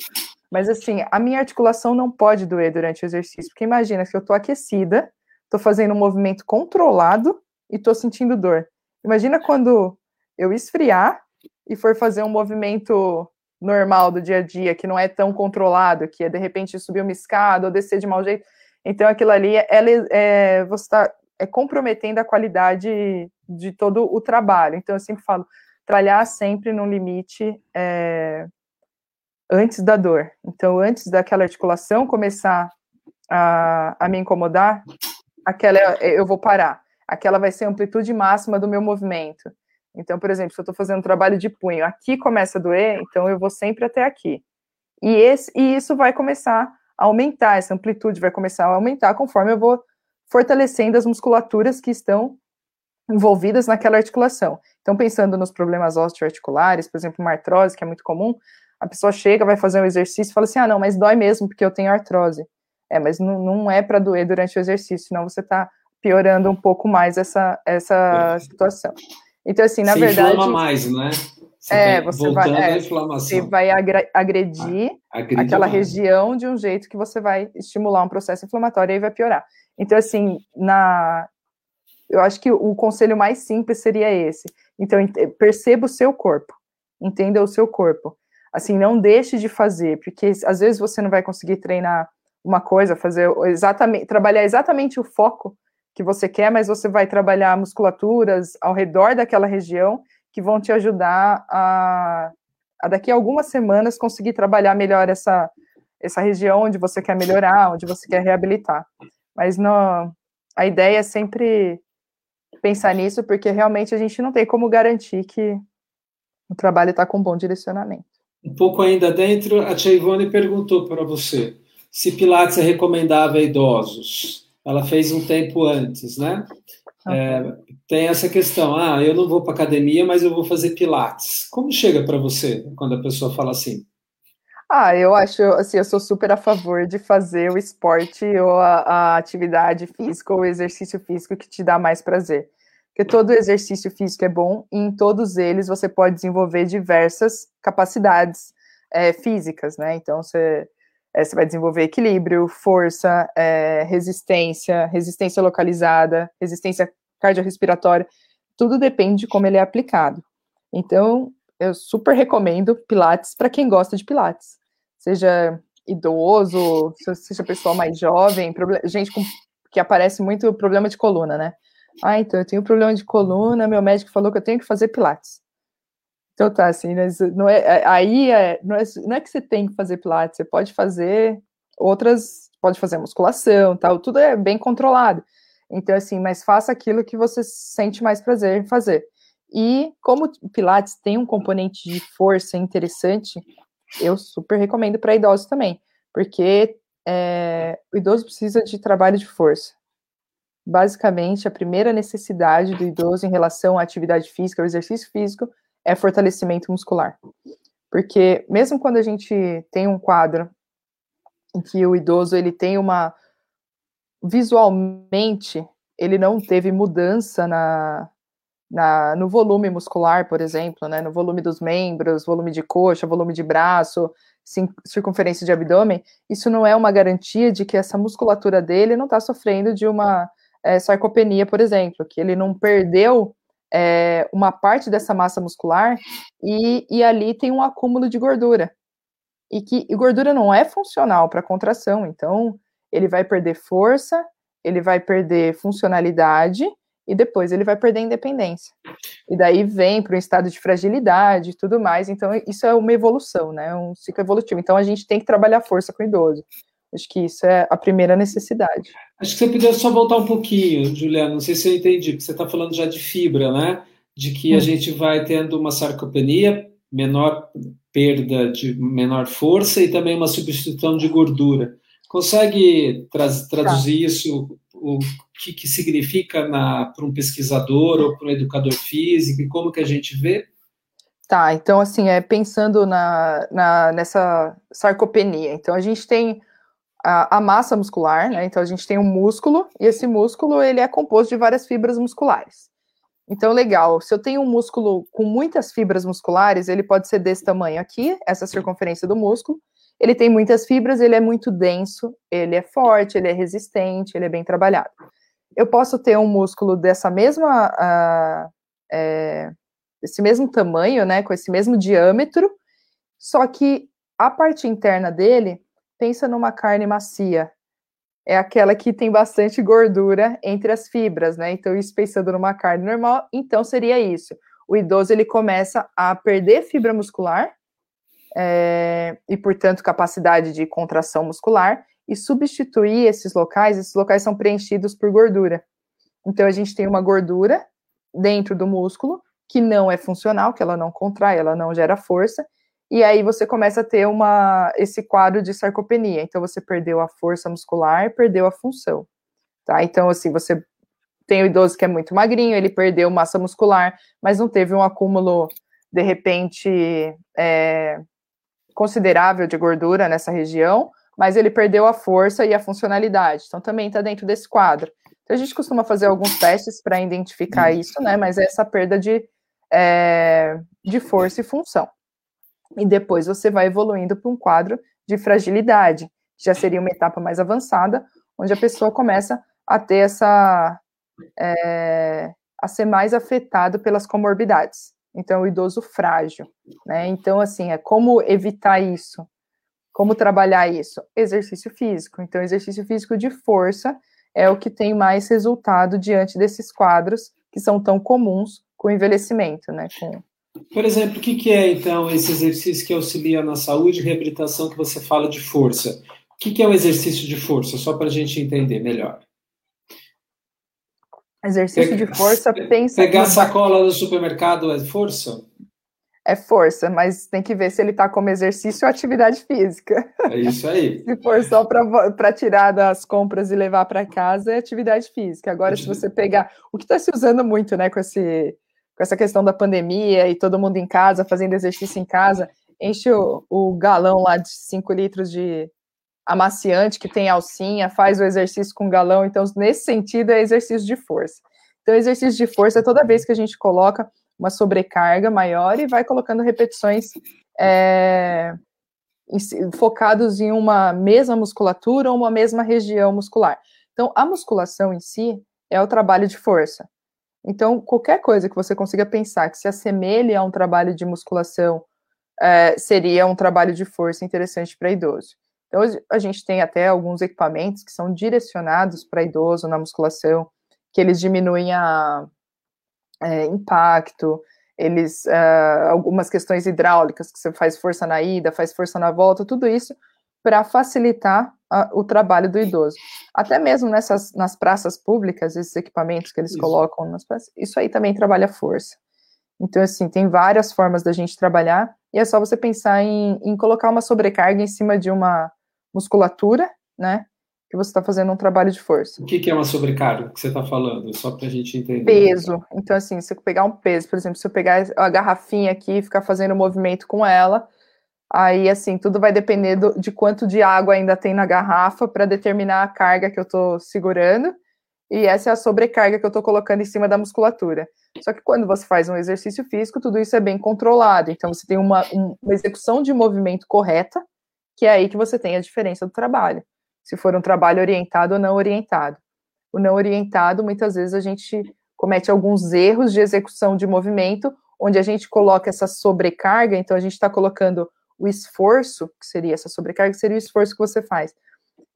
Mas assim, a minha articulação não pode doer durante o exercício, porque imagina se eu estou aquecida, estou fazendo um movimento controlado e estou sentindo dor. Imagina quando eu esfriar e for fazer um movimento normal do dia a dia, que não é tão controlado, que é de repente subir uma escada ou descer de mau jeito. Então aquilo ali, ela, é, você está é comprometendo a qualidade de todo o trabalho. Então eu sempre falo, trabalhar sempre no limite é, antes da dor. Então, antes daquela articulação começar a, a me incomodar, aquela eu vou parar. Aquela vai ser a amplitude máxima do meu movimento. Então, por exemplo, se eu estou fazendo um trabalho de punho, aqui começa a doer, então eu vou sempre até aqui. E, esse, e isso vai começar aumentar, essa amplitude vai começar a aumentar conforme eu vou fortalecendo as musculaturas que estão envolvidas naquela articulação. Então, pensando nos problemas osteoarticulares, por exemplo, uma artrose, que é muito comum, a pessoa chega, vai fazer um exercício e fala assim: ah, não, mas dói mesmo porque eu tenho artrose. É, mas não, não é para doer durante o exercício, senão você está piorando um pouco mais essa, essa situação. Então, assim, na você verdade. inflama mais, né? Você é, vai, você vai, é, você vai agredir ah, aquela região de um jeito que você vai estimular um processo inflamatório e aí vai piorar. Então, assim, na, eu acho que o conselho mais simples seria esse. Então, perceba o seu corpo, entenda o seu corpo. Assim, não deixe de fazer, porque às vezes você não vai conseguir treinar uma coisa, fazer exatamente, trabalhar exatamente o foco que você quer, mas você vai trabalhar musculaturas ao redor daquela região que vão te ajudar a, a daqui a algumas semanas conseguir trabalhar melhor essa, essa região onde você quer melhorar, onde você quer reabilitar. Mas a ideia é sempre pensar nisso, porque realmente a gente não tem como garantir que o trabalho está com bom direcionamento. Um pouco ainda dentro, a Tia Ivone perguntou para você se Pilates é recomendável a idosos. Ela fez um tempo antes, né? É, tem essa questão, ah, eu não vou para academia, mas eu vou fazer Pilates. Como chega para você quando a pessoa fala assim? Ah, eu acho, assim, eu sou super a favor de fazer o esporte ou a, a atividade física ou o exercício físico que te dá mais prazer. Porque todo exercício físico é bom e em todos eles você pode desenvolver diversas capacidades é, físicas, né? Então, você, é, você vai desenvolver equilíbrio, força, é, resistência, resistência localizada, resistência cardiorrespiratória, tudo depende de como ele é aplicado. Então, eu super recomendo Pilates para quem gosta de Pilates seja idoso, seja pessoa mais jovem, gente com, que aparece muito problema de coluna, né? Ah, então eu tenho problema de coluna, meu médico falou que eu tenho que fazer pilates. Então tá, assim, não é, é, aí é, não, é, não é que você tem que fazer pilates, você pode fazer outras, pode fazer musculação, tal, tudo é bem controlado. Então, assim, mas faça aquilo que você sente mais prazer em fazer. E como Pilates tem um componente de força interessante, eu super recomendo para idosos também, porque é, o idoso precisa de trabalho de força. Basicamente, a primeira necessidade do idoso em relação à atividade física, ao exercício físico, é fortalecimento muscular. Porque mesmo quando a gente tem um quadro em que o idoso ele tem uma visualmente ele não teve mudança na na, no volume muscular, por exemplo, né, no volume dos membros, volume de coxa, volume de braço, circunferência de abdômen, isso não é uma garantia de que essa musculatura dele não está sofrendo de uma é, sarcopenia, por exemplo, que ele não perdeu é, uma parte dessa massa muscular e, e ali tem um acúmulo de gordura. E que e gordura não é funcional para contração, então ele vai perder força, ele vai perder funcionalidade e depois ele vai perder independência. E daí vem para um estado de fragilidade e tudo mais. Então, isso é uma evolução, né? Um ciclo evolutivo. Então, a gente tem que trabalhar força com o idoso. Acho que isso é a primeira necessidade. Acho que você podia só voltar um pouquinho, Juliana. Não sei se eu entendi, porque você está falando já de fibra, né? De que a hum. gente vai tendo uma sarcopenia, menor perda de menor força e também uma substituição de gordura. Consegue tra traduzir tá. isso o que, que significa para um pesquisador ou para um educador físico e como que a gente vê? Tá, então assim, é pensando na, na nessa sarcopenia. Então a gente tem a, a, massa muscular, né? Então a gente tem um músculo e esse músculo ele é composto de várias fibras musculares. Então legal, se eu tenho um músculo com muitas fibras musculares, ele pode ser desse tamanho aqui, essa circunferência do músculo, ele tem muitas fibras, ele é muito denso, ele é forte, ele é resistente, ele é bem trabalhado. Eu posso ter um músculo dessa mesma, uh, é, esse mesmo tamanho, né, com esse mesmo diâmetro, só que a parte interna dele, pensa numa carne macia, é aquela que tem bastante gordura entre as fibras, né? Então, isso pensando numa carne normal, então seria isso. O idoso ele começa a perder fibra muscular, é, e, portanto, capacidade de contração muscular, e substituir esses locais, esses locais são preenchidos por gordura. Então, a gente tem uma gordura dentro do músculo, que não é funcional, que ela não contrai, ela não gera força, e aí você começa a ter uma, esse quadro de sarcopenia. Então, você perdeu a força muscular, perdeu a função. Tá? Então, assim, você tem o idoso que é muito magrinho, ele perdeu massa muscular, mas não teve um acúmulo, de repente, é, considerável de gordura nessa região, mas ele perdeu a força e a funcionalidade. Então também está dentro desse quadro. Então a gente costuma fazer alguns testes para identificar isso, né? Mas é essa perda de, é, de força e função. E depois você vai evoluindo para um quadro de fragilidade, que já seria uma etapa mais avançada, onde a pessoa começa a ter essa. É, a ser mais afetado pelas comorbidades então o idoso frágil, né? Então assim, é como evitar isso? Como trabalhar isso? Exercício físico. Então exercício físico de força é o que tem mais resultado diante desses quadros que são tão comuns com o envelhecimento, né? Com... Por exemplo, o que, que é então esse exercício que auxilia na saúde e reabilitação que você fala de força? O que, que é o exercício de força? Só para a gente entender melhor. Exercício de força, pensa. Pegar sacola no supermercado é força? É força, mas tem que ver se ele está como exercício ou atividade física. É isso aí. se for só para tirar das compras e levar para casa, é atividade física. Agora, se você pegar. O que está se usando muito, né, com, esse, com essa questão da pandemia e todo mundo em casa, fazendo exercício em casa, enche o, o galão lá de 5 litros de, amaciante que tem alcinha, faz o exercício com galão, então nesse sentido é exercício de força. Então exercício de força é toda vez que a gente coloca uma sobrecarga maior e vai colocando repetições é, focados em uma mesma musculatura ou uma mesma região muscular. Então a musculação em si é o trabalho de força. Então qualquer coisa que você consiga pensar que se assemelhe a um trabalho de musculação é, seria um trabalho de força interessante para idoso. Então, a gente tem até alguns equipamentos que são direcionados para idoso na musculação, que eles diminuem a é, impacto, eles uh, algumas questões hidráulicas que você faz força na ida, faz força na volta, tudo isso para facilitar a, o trabalho do idoso. Até mesmo nessas nas praças públicas, esses equipamentos que eles isso. colocam nas praças, isso aí também trabalha força. Então, assim, tem várias formas da gente trabalhar, e é só você pensar em, em colocar uma sobrecarga em cima de uma musculatura, né? Que você está fazendo um trabalho de força. O que, que é uma sobrecarga que você está falando? Só para a gente entender. Peso. Então, assim, se eu pegar um peso, por exemplo, se eu pegar a garrafinha aqui e ficar fazendo movimento com ela, aí, assim, tudo vai depender do, de quanto de água ainda tem na garrafa para determinar a carga que eu estou segurando. e essa é a sobrecarga que eu estou colocando em cima da musculatura. Só que quando você faz um exercício físico, tudo isso é bem controlado. Então, você tem uma, uma execução de movimento correta, que é aí que você tem a diferença do trabalho. Se for um trabalho orientado ou não orientado. O não orientado, muitas vezes a gente comete alguns erros de execução de movimento, onde a gente coloca essa sobrecarga, então a gente está colocando o esforço, que seria essa sobrecarga, seria o esforço que você faz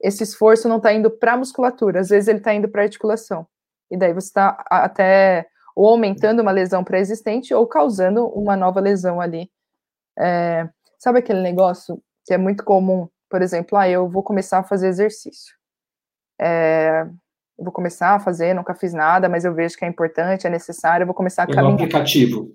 esse esforço não está indo para a musculatura, às vezes ele está indo para a articulação. E daí você está até ou aumentando uma lesão pré-existente ou causando uma nova lesão ali. É, sabe aquele negócio que é muito comum? Por exemplo, ah, eu vou começar a fazer exercício. É, eu vou começar a fazer, nunca fiz nada, mas eu vejo que é importante, é necessário, eu vou começar a caminhar. aplicativo.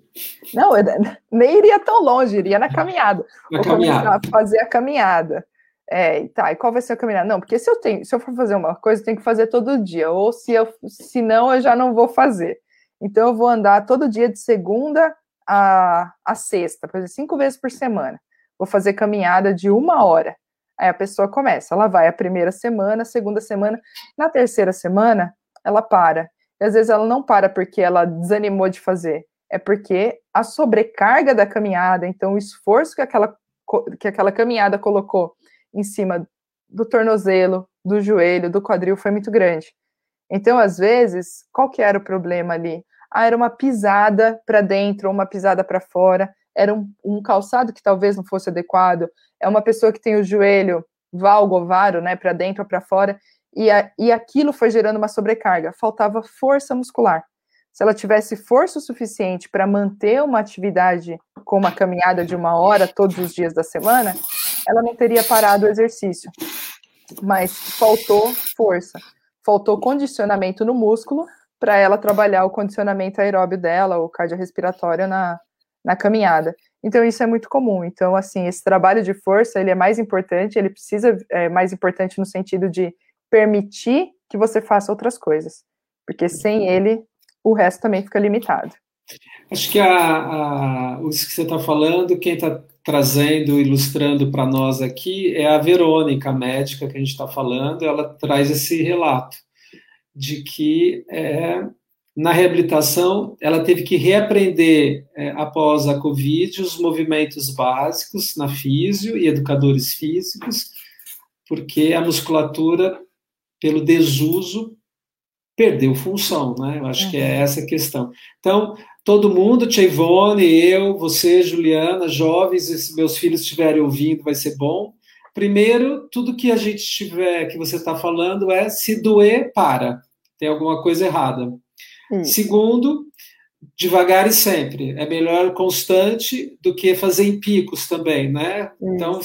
Não, eu nem iria tão longe, iria na caminhada. Na vou caminhada. começar a fazer a caminhada. É, tá, e qual vai ser a caminhada? Não, porque se eu tenho, se eu for fazer uma coisa, eu tenho que fazer todo dia, ou se eu, se não, eu já não vou fazer. Então eu vou andar todo dia de segunda a, a sexta, por exemplo, cinco vezes por semana. Vou fazer caminhada de uma hora. Aí a pessoa começa, ela vai a primeira semana, a segunda semana, na terceira semana, ela para. E às vezes ela não para porque ela desanimou de fazer, é porque a sobrecarga da caminhada, então o esforço que aquela, que aquela caminhada colocou em cima do tornozelo, do joelho, do quadril foi muito grande. Então, às vezes, qual que era o problema ali? Ah, era uma pisada para dentro, ou uma pisada para fora, era um, um, calçado que talvez não fosse adequado, é uma pessoa que tem o joelho valgo-ovaro, né, para dentro ou para fora, e, a, e aquilo foi gerando uma sobrecarga, faltava força muscular. Se ela tivesse força suficiente para manter uma atividade com uma caminhada de uma hora todos os dias da semana, ela não teria parado o exercício. Mas faltou força, faltou condicionamento no músculo para ela trabalhar o condicionamento aeróbio dela, o cardiorrespiratório na, na caminhada. Então isso é muito comum. Então assim, esse trabalho de força ele é mais importante, ele precisa é mais importante no sentido de permitir que você faça outras coisas, porque sem ele o resto também fica limitado. Acho que a, a, isso que você está falando, quem está trazendo, ilustrando para nós aqui é a Verônica, a médica que a gente está falando, ela traz esse relato de que é, na reabilitação ela teve que reaprender é, após a Covid os movimentos básicos na físio e educadores físicos, porque a musculatura, pelo desuso, perdeu função, né? Eu acho uhum. que é uhum. essa a questão. Então, todo mundo, Ivone, eu, você, Juliana, jovens, se meus filhos estiverem ouvindo, vai ser bom. Primeiro, tudo que a gente tiver, que você está falando, é se doer, para. Tem alguma coisa errada. Segundo, devagar e sempre. É melhor constante do que fazer em picos também, né? Então,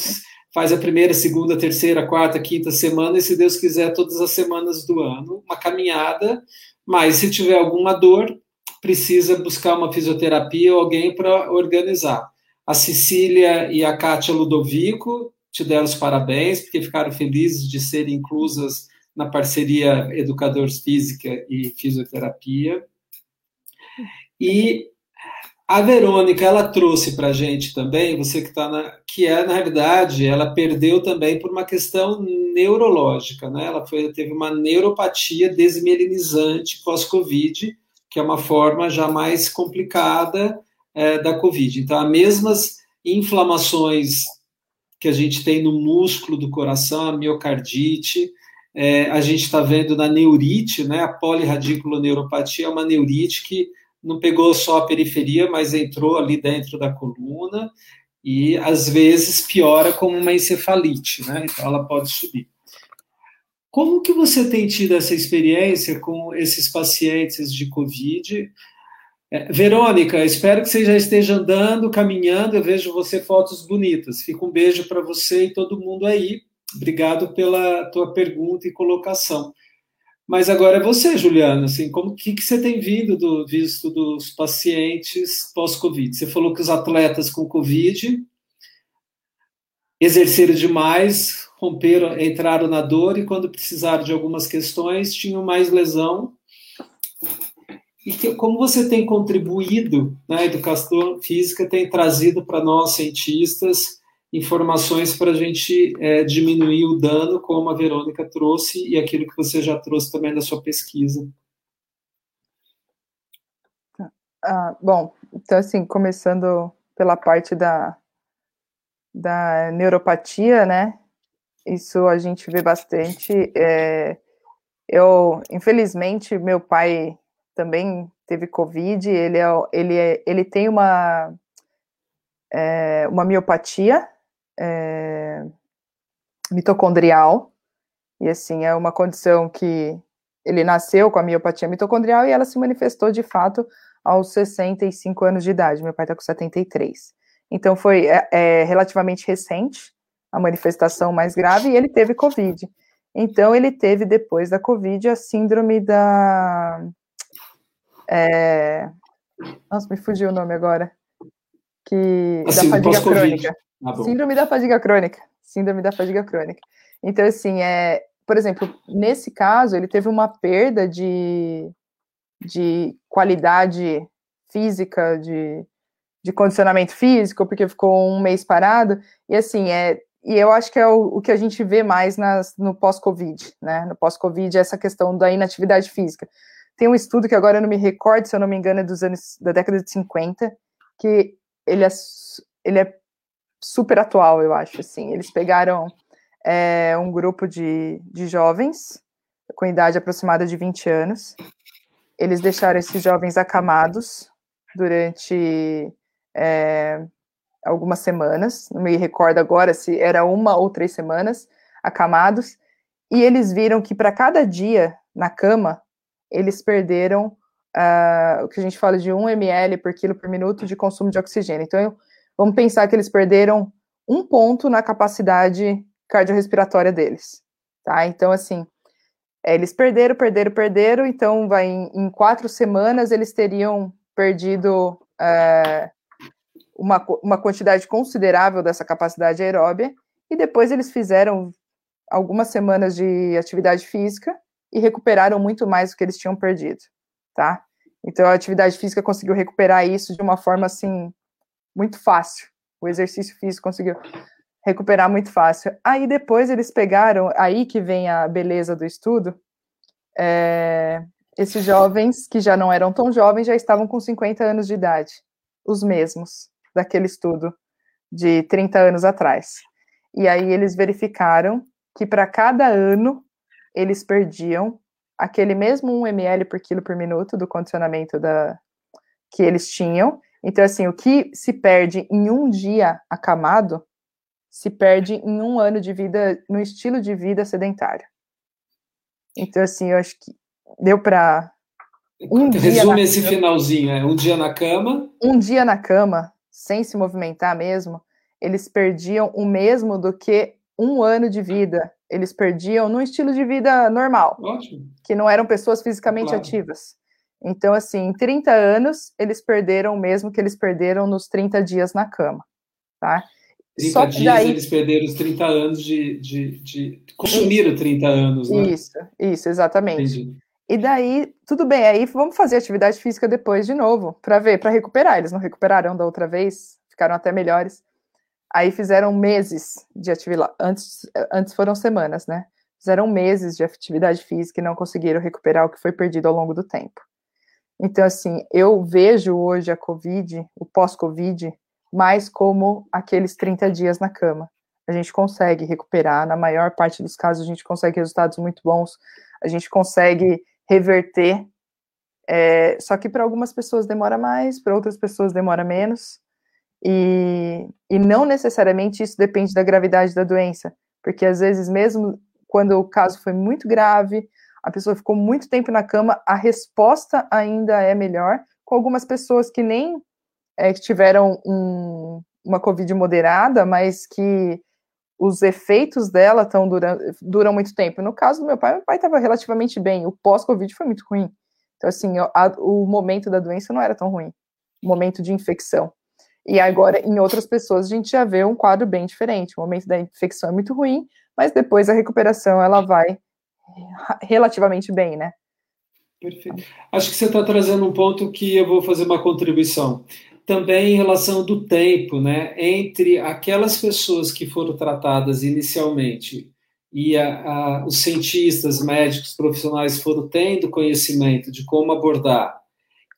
faz a primeira, segunda, terceira, quarta, quinta semana e, se Deus quiser, todas as semanas do ano, uma caminhada. Mas se tiver alguma dor, precisa buscar uma fisioterapia ou alguém para organizar. A Cecília e a Kátia Ludovico te deram os parabéns, porque ficaram felizes de serem inclusas na parceria Educadores Física e Fisioterapia. E a Verônica, ela trouxe para a gente também, você que está na. que é, na realidade, ela perdeu também por uma questão neurológica, né? Ela foi, teve uma neuropatia desmielinizante pós-Covid, que é uma forma já mais complicada é, da Covid. Então, as mesmas inflamações que a gente tem no músculo do coração, a miocardite, é, a gente está vendo na neurite, né, a polirradiculoneuropatia é uma neurite que não pegou só a periferia, mas entrou ali dentro da coluna e às vezes piora como uma encefalite, né, então ela pode subir. Como que você tem tido essa experiência com esses pacientes de Covid? É, Verônica, espero que você já esteja andando, caminhando. Eu vejo você fotos bonitas. Fica um beijo para você e todo mundo aí. Obrigado pela tua pergunta e colocação. Mas agora é você, Juliana. Assim, como que, que você tem vindo do visto dos pacientes pós-Covid? Você falou que os atletas com Covid exerceram demais, romperam, entraram na dor e quando precisaram de algumas questões tinham mais lesão. E que, como você tem contribuído na né, educação física, tem trazido para nós cientistas informações para a gente é, diminuir o dano, como a Verônica trouxe, e aquilo que você já trouxe também na sua pesquisa. Ah, bom, então assim, começando pela parte da, da neuropatia, né? Isso a gente vê bastante. É, eu, infelizmente, meu pai também teve Covid, ele, é, ele, é, ele tem uma, é, uma miopatia é, mitocondrial, e assim, é uma condição que ele nasceu com a miopatia mitocondrial e ela se manifestou de fato aos 65 anos de idade. Meu pai está com 73. Então foi é, é, relativamente recente a manifestação mais grave e ele teve Covid. Então ele teve depois da Covid a síndrome da. É, nossa, me fugiu o nome agora. Que, assim, da fadiga crônica. Ah, síndrome da fadiga crônica. Síndrome da fadiga crônica. Então, assim, é, por exemplo, nesse caso, ele teve uma perda de, de qualidade física, de, de condicionamento físico, porque ficou um mês parado, e assim, é, e eu acho que é o, o que a gente vê mais nas, no pós-Covid, né, no pós-Covid, essa questão da inatividade física. Tem um estudo que agora eu não me recordo, se eu não me engano, é dos anos, da década de 50, que ele é, ele é super atual, eu acho, assim, eles pegaram é, um grupo de, de jovens, com idade aproximada de 20 anos, eles deixaram esses jovens acamados durante é, algumas semanas, não me recordo agora se era uma ou três semanas, acamados, e eles viram que para cada dia na cama, eles perderam uh, o que a gente fala de 1 ml por quilo por minuto de consumo de oxigênio. Então, vamos pensar que eles perderam um ponto na capacidade cardiorrespiratória deles, tá? Então, assim, é, eles perderam, perderam, perderam, então vai em, em quatro semanas eles teriam perdido é, uma, uma quantidade considerável dessa capacidade aeróbia, e depois eles fizeram algumas semanas de atividade física e recuperaram muito mais do que eles tinham perdido, tá? Então a atividade física conseguiu recuperar isso de uma forma assim muito fácil. O exercício físico conseguiu recuperar muito fácil. Aí depois eles pegaram, aí que vem a beleza do estudo, é, esses jovens que já não eram tão jovens já estavam com 50 anos de idade, os mesmos daquele estudo de 30 anos atrás. E aí eles verificaram que para cada ano eles perdiam aquele mesmo 1 ml por quilo por minuto do condicionamento da, que eles tinham. Então, assim, o que se perde em um dia acamado, se perde em um ano de vida, no estilo de vida sedentário. Então, assim, eu acho que deu para. Um Resume esse cama, finalzinho: é um dia na cama. Um dia na cama, sem se movimentar mesmo, eles perdiam o mesmo do que um ano de vida. Eles perdiam no estilo de vida normal, Ótimo. que não eram pessoas fisicamente claro. ativas. Então, assim, em 30 anos, eles perderam o mesmo que eles perderam nos 30 dias na cama, tá? 30 Só dias daí... eles perderam os 30 anos de. de, de... consumiram 30 anos, né? Isso, isso, exatamente. Entendi. E daí, tudo bem, aí vamos fazer atividade física depois de novo, para ver, para recuperar. Eles não recuperaram da outra vez, ficaram até melhores. Aí fizeram meses de atividade, antes, antes foram semanas, né? Fizeram meses de atividade física e não conseguiram recuperar o que foi perdido ao longo do tempo. Então, assim, eu vejo hoje a Covid, o pós-Covid, mais como aqueles 30 dias na cama. A gente consegue recuperar, na maior parte dos casos, a gente consegue resultados muito bons, a gente consegue reverter. É, só que para algumas pessoas demora mais, para outras pessoas demora menos. E, e não necessariamente isso depende da gravidade da doença, porque às vezes, mesmo quando o caso foi muito grave, a pessoa ficou muito tempo na cama, a resposta ainda é melhor, com algumas pessoas que nem é, que tiveram um, uma Covid moderada, mas que os efeitos dela tão durando, duram muito tempo. No caso do meu pai, meu pai estava relativamente bem, o pós-Covid foi muito ruim. Então, assim, a, o momento da doença não era tão ruim, o momento de infecção. E agora, em outras pessoas, a gente já vê um quadro bem diferente. O momento da infecção é muito ruim, mas depois a recuperação ela vai relativamente bem, né? Perfeito. Acho que você está trazendo um ponto que eu vou fazer uma contribuição também em relação do tempo, né, entre aquelas pessoas que foram tratadas inicialmente e a, a, os cientistas, médicos, profissionais foram tendo conhecimento de como abordar,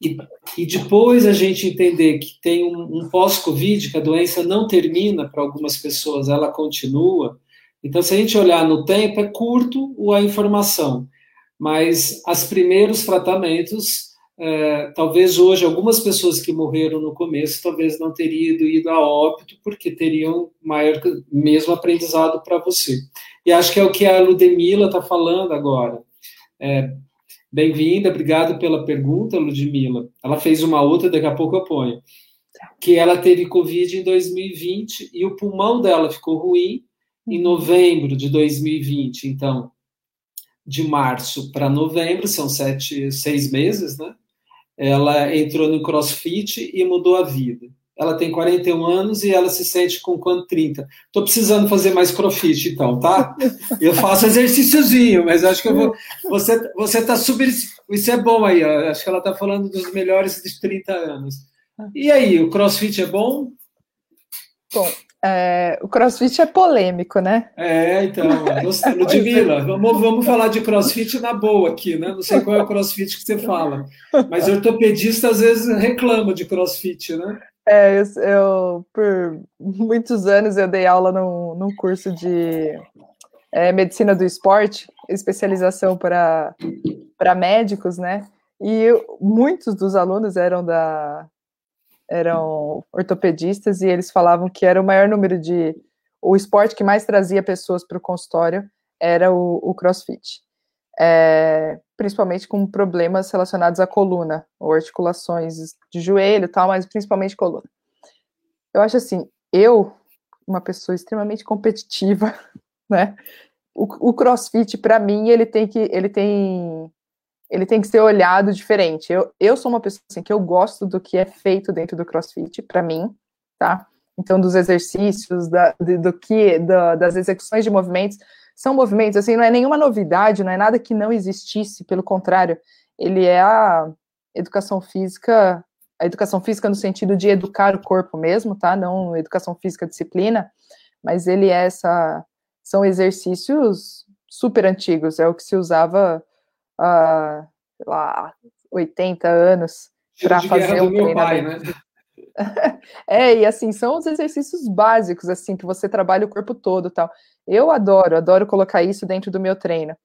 e, e depois a gente entender que tem um, um pós-Covid, que a doença não termina para algumas pessoas, ela continua. Então, se a gente olhar no tempo, é curto a informação, mas os primeiros tratamentos é, talvez hoje algumas pessoas que morreram no começo talvez não teriam ido a óbito porque teriam maior mesmo aprendizado para você. E acho que é o que a Ludmila está falando agora. É, Bem-vinda, obrigado pela pergunta, Ludmila. Ela fez uma outra, daqui a pouco eu ponho. Que ela teve Covid em 2020 e o pulmão dela ficou ruim em novembro de 2020. Então, de março para novembro, são sete, seis meses, né? ela entrou no CrossFit e mudou a vida. Ela tem 41 anos e ela se sente com quanto 30. Estou precisando fazer mais crossfit, então, tá? Eu faço exercíciozinho, mas acho que eu vou. Você, você tá super. Isso é bom aí, ó. acho que ela está falando dos melhores de 30 anos. E aí, o crossfit é bom? Bom, é, o crossfit é polêmico, né? É, então, Ludmilla, vamos, vamos falar de crossfit na boa aqui, né? Não sei qual é o crossfit que você fala, mas ortopedista às vezes reclama de crossfit, né? É, eu, eu por muitos anos eu dei aula num, num curso de é, medicina do esporte, especialização para, para médicos, né? E eu, muitos dos alunos eram da, eram ortopedistas e eles falavam que era o maior número de o esporte que mais trazia pessoas para o consultório era o, o CrossFit, é, principalmente com problemas relacionados à coluna ou articulações de joelho, tal, mas principalmente coluna. Eu acho assim, eu uma pessoa extremamente competitiva, né? O, o CrossFit para mim ele tem que ele tem ele tem que ser olhado diferente. Eu, eu sou uma pessoa assim, que eu gosto do que é feito dentro do CrossFit, para mim, tá? Então, dos exercícios, da, do, do que, da, das execuções de movimentos, são movimentos, assim, não é nenhuma novidade, não é nada que não existisse, pelo contrário, ele é a educação física, a educação física no sentido de educar o corpo mesmo, tá? Não educação física disciplina, mas ele é essa, são exercícios super antigos, é o que se usava uh, sei lá, 80 anos para fazer um treinamento. Pai, né? é, e assim, são os exercícios básicos, assim, que você trabalha o corpo todo tal. Eu adoro, adoro colocar isso dentro do meu treino.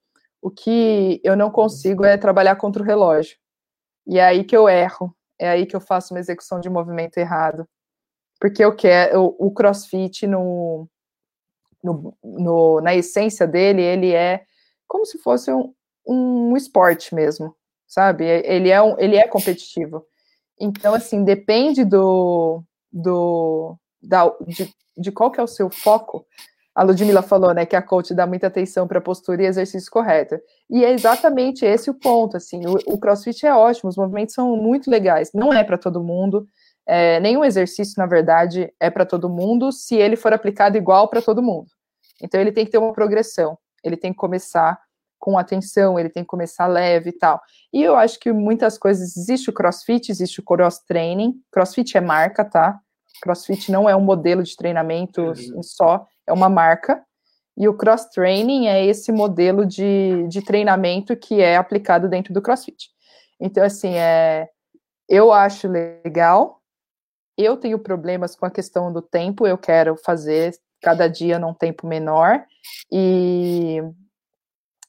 O que eu não consigo é trabalhar contra o relógio. E é aí que eu erro. É aí que eu faço uma execução de movimento errado. Porque eu quero, o, o crossfit, no, no, no, na essência dele, ele é como se fosse um, um esporte mesmo, sabe? Ele é, um, ele é competitivo. Então, assim, depende do, do da, de, de qual que é o seu foco. A Ludmilla falou, né, que a coach dá muita atenção para postura e exercício correto. E é exatamente esse o ponto, assim, o, o crossfit é ótimo, os movimentos são muito legais, não é para todo mundo, é, nenhum exercício, na verdade, é para todo mundo se ele for aplicado igual para todo mundo. Então, ele tem que ter uma progressão, ele tem que começar com atenção, ele tem que começar leve e tal. E eu acho que muitas coisas, existe o crossfit, existe o cross training, crossfit é marca, tá? Crossfit não é um modelo de treinamento uhum. só, é uma marca. E o cross training é esse modelo de, de treinamento que é aplicado dentro do crossfit. Então, assim, é, eu acho legal. Eu tenho problemas com a questão do tempo, eu quero fazer cada dia num tempo menor. E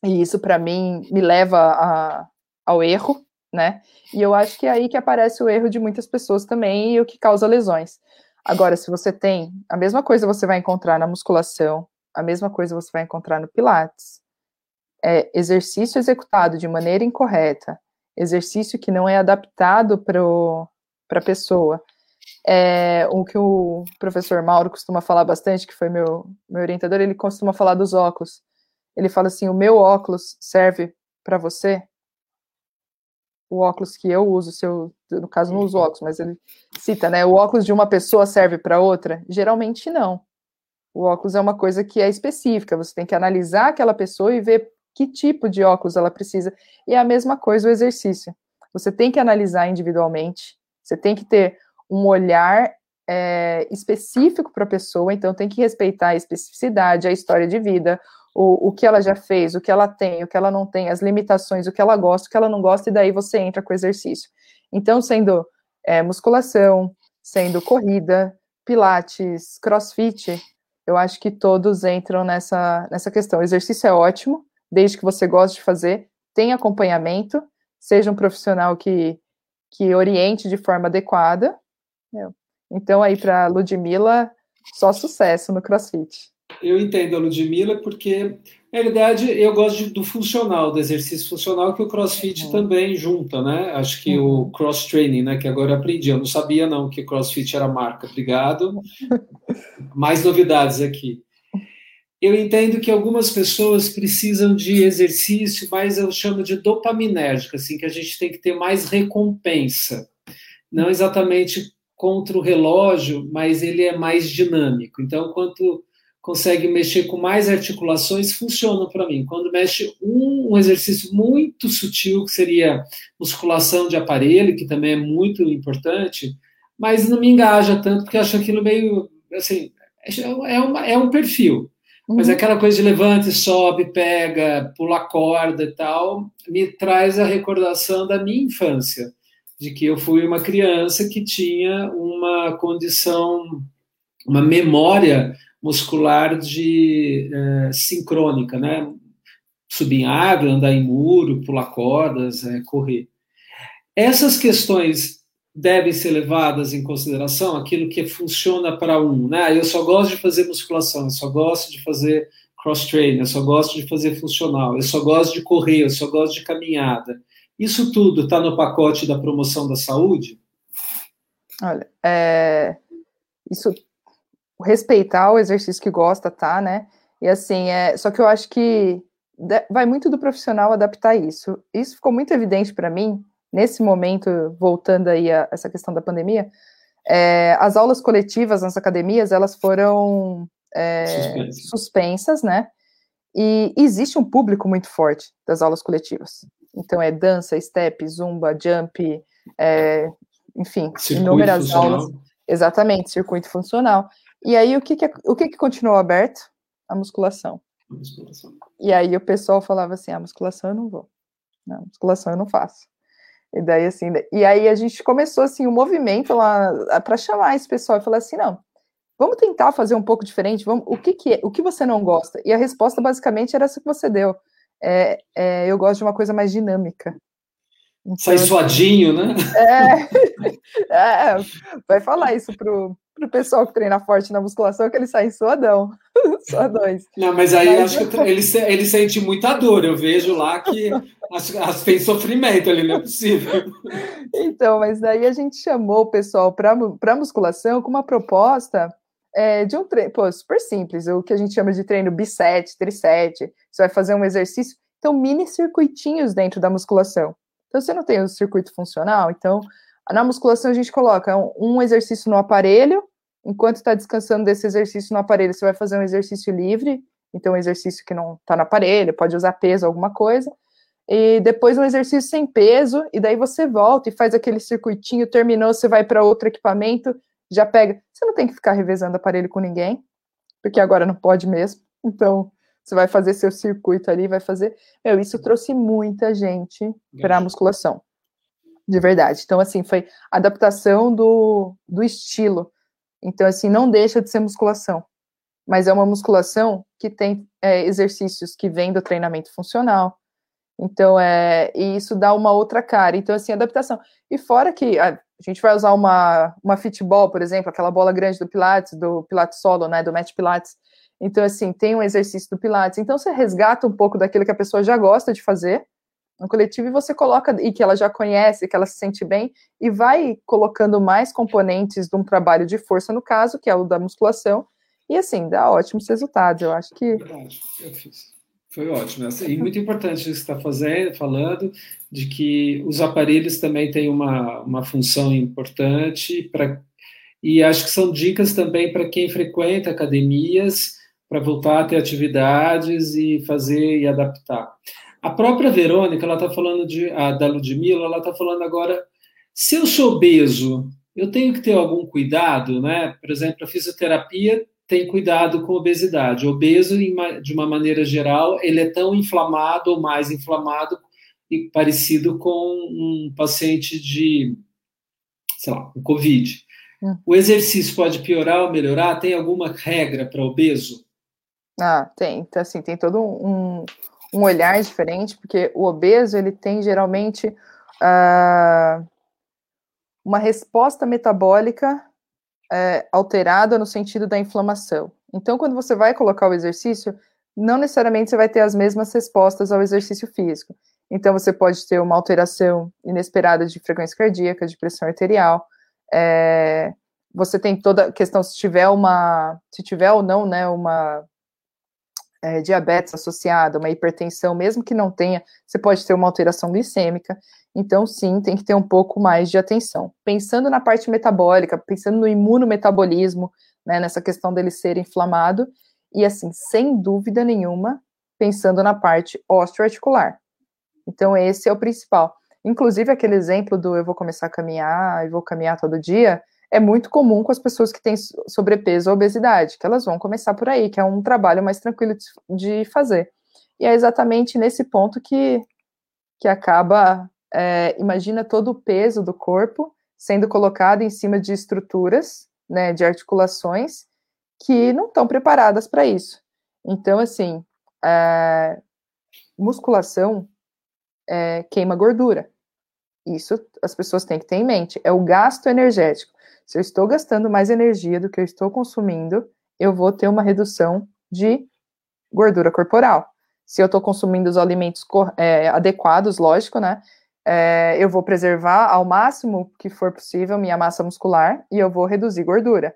e isso, para mim, me leva a, ao erro, né? E eu acho que é aí que aparece o erro de muitas pessoas também e o que causa lesões. Agora, se você tem a mesma coisa você vai encontrar na musculação, a mesma coisa você vai encontrar no Pilates. É exercício executado de maneira incorreta, exercício que não é adaptado para a pessoa. É, o que o professor Mauro costuma falar bastante, que foi meu, meu orientador, ele costuma falar dos óculos ele fala assim: o meu óculos serve para você? O óculos que eu uso, se eu, no caso, não uso óculos, mas ele cita, né? O óculos de uma pessoa serve para outra? Geralmente não. O óculos é uma coisa que é específica, você tem que analisar aquela pessoa e ver que tipo de óculos ela precisa. E é a mesma coisa o exercício. Você tem que analisar individualmente, você tem que ter um olhar é, específico para a pessoa, então tem que respeitar a especificidade, a história de vida, o, o que ela já fez, o que ela tem, o que ela não tem, as limitações, o que ela gosta, o que ela não gosta, e daí você entra com o exercício. Então, sendo é, musculação, sendo corrida, pilates, crossfit, eu acho que todos entram nessa, nessa questão. O exercício é ótimo, desde que você goste de fazer, tem acompanhamento, seja um profissional que, que oriente de forma adequada. Então, aí para Ludmilla, só sucesso no crossfit. Eu entendo a Ludmilla porque, na realidade, eu gosto de, do funcional, do exercício funcional, que o crossfit uhum. também junta, né? Acho que uhum. o cross-training, né? Que agora eu aprendi. Eu não sabia, não, que crossfit era marca. Obrigado. Mais novidades aqui. Eu entendo que algumas pessoas precisam de exercício, mas eu chamo de dopaminérgico, assim, que a gente tem que ter mais recompensa. Não exatamente contra o relógio, mas ele é mais dinâmico. Então, quanto consegue mexer com mais articulações, funciona para mim. Quando mexe um, um, exercício muito sutil, que seria musculação de aparelho, que também é muito importante, mas não me engaja tanto, porque acho aquilo meio, assim, é, uma, é um perfil. Uhum. Mas aquela coisa de levanta sobe, pega, pula corda e tal, me traz a recordação da minha infância, de que eu fui uma criança que tinha uma condição, uma memória muscular de é, sincrônica, né? Subir em árvore, andar em muro, pular cordas, é, correr. Essas questões devem ser levadas em consideração, aquilo que funciona para um, né? Eu só gosto de fazer musculação, eu só gosto de fazer cross-training, eu só gosto de fazer funcional, eu só gosto de correr, eu só gosto de caminhada. Isso tudo está no pacote da promoção da saúde? Olha, é, isso respeitar o exercício que gosta, tá, né? E assim, é, só que eu acho que vai muito do profissional adaptar isso. Isso ficou muito evidente para mim nesse momento, voltando aí a essa questão da pandemia. É, as aulas coletivas nas academias elas foram é, suspensas, né? E existe um público muito forte das aulas coletivas. Então é dança, step, zumba, jump, é, enfim, circuito inúmeras funcional. aulas. Exatamente, circuito funcional. E aí, o que, que, o que, que continuou aberto? A musculação. a musculação. E aí o pessoal falava assim, a musculação eu não vou. Não, musculação eu não faço. E daí, assim, e aí a gente começou, assim, um movimento lá para chamar esse pessoal e falar assim, não, vamos tentar fazer um pouco diferente, vamos, o que que é, o que você não gosta? E a resposta, basicamente, era essa que você deu. É, é, eu gosto de uma coisa mais dinâmica. Então, Sai suadinho, né? É, é, vai falar isso pro, pro pessoal que treina forte na musculação que ele sai suadão. Suadões. Não, mas aí mas... acho que ele, ele sente muita dor. Eu vejo lá que as, as, tem sofrimento ali, não é possível. Então, mas daí a gente chamou o pessoal para musculação com uma proposta é, de um treino, pô, super simples, o que a gente chama de treino bisete, trisete. Você vai fazer um exercício, então mini circuitinhos dentro da musculação. Então, você não tem o circuito funcional, então na musculação, a gente coloca um exercício no aparelho, enquanto está descansando desse exercício no aparelho, você vai fazer um exercício livre, então um exercício que não está no aparelho, pode usar peso, alguma coisa, e depois um exercício sem peso, e daí você volta e faz aquele circuitinho, terminou, você vai para outro equipamento, já pega. Você não tem que ficar revezando aparelho com ninguém, porque agora não pode mesmo, então você vai fazer seu circuito ali, vai fazer. Meu, isso trouxe muita gente para a musculação de verdade. Então, assim, foi adaptação do, do estilo. Então, assim, não deixa de ser musculação, mas é uma musculação que tem é, exercícios que vêm do treinamento funcional. Então, é, e isso dá uma outra cara. Então, assim, adaptação. E fora que a, gente vai usar uma, uma fitball, por exemplo, aquela bola grande do Pilates, do Pilates solo, né, do Match Pilates. Então, assim, tem um exercício do Pilates. Então, você resgata um pouco daquilo que a pessoa já gosta de fazer, no coletivo e você coloca, e que ela já conhece, que ela se sente bem, e vai colocando mais componentes de um trabalho de força, no caso, que é o da musculação, e assim, dá ótimos resultados. Eu acho que. Verdade, eu fiz. Foi ótimo. E muito importante isso que está fazendo, falando, de que os aparelhos também têm uma, uma função importante para. E acho que são dicas também para quem frequenta academias, para voltar a ter atividades e fazer e adaptar. A própria Verônica, ela está falando de, a, da Ludmilla, ela está falando agora, se eu sou obeso, eu tenho que ter algum cuidado, né? Por exemplo, a fisioterapia tem cuidado com obesidade. O obeso, de uma maneira geral, ele é tão inflamado ou mais inflamado e parecido com um paciente de, sei lá, um COVID. Hum. O exercício pode piorar ou melhorar? Tem alguma regra para obeso? Ah, tem. Então, assim, tem todo um, um olhar diferente, porque o obeso, ele tem geralmente uh, uma resposta metabólica uh, alterada no sentido da inflamação. Então, quando você vai colocar o exercício, não necessariamente você vai ter as mesmas respostas ao exercício físico. Então, você pode ter uma alteração inesperada de frequência cardíaca, de pressão arterial. É, você tem toda a questão se tiver uma, se tiver ou não, né, uma é, diabetes associada, uma hipertensão, mesmo que não tenha, você pode ter uma alteração glicêmica. Então, sim, tem que ter um pouco mais de atenção. Pensando na parte metabólica, pensando no imunometabolismo, né, nessa questão dele ser inflamado, e assim, sem dúvida nenhuma, pensando na parte osteoarticular. Então, esse é o principal. Inclusive, aquele exemplo do eu vou começar a caminhar e vou caminhar todo dia, é muito comum com as pessoas que têm sobrepeso ou obesidade, que elas vão começar por aí, que é um trabalho mais tranquilo de fazer. E é exatamente nesse ponto que, que acaba, é, imagina todo o peso do corpo sendo colocado em cima de estruturas, né, de articulações, que não estão preparadas para isso. Então, assim, é, musculação é, queima gordura. Isso as pessoas têm que ter em mente. É o gasto energético. Se eu estou gastando mais energia do que eu estou consumindo, eu vou ter uma redução de gordura corporal. Se eu estou consumindo os alimentos é, adequados, lógico, né? É, eu vou preservar ao máximo que for possível minha massa muscular e eu vou reduzir gordura.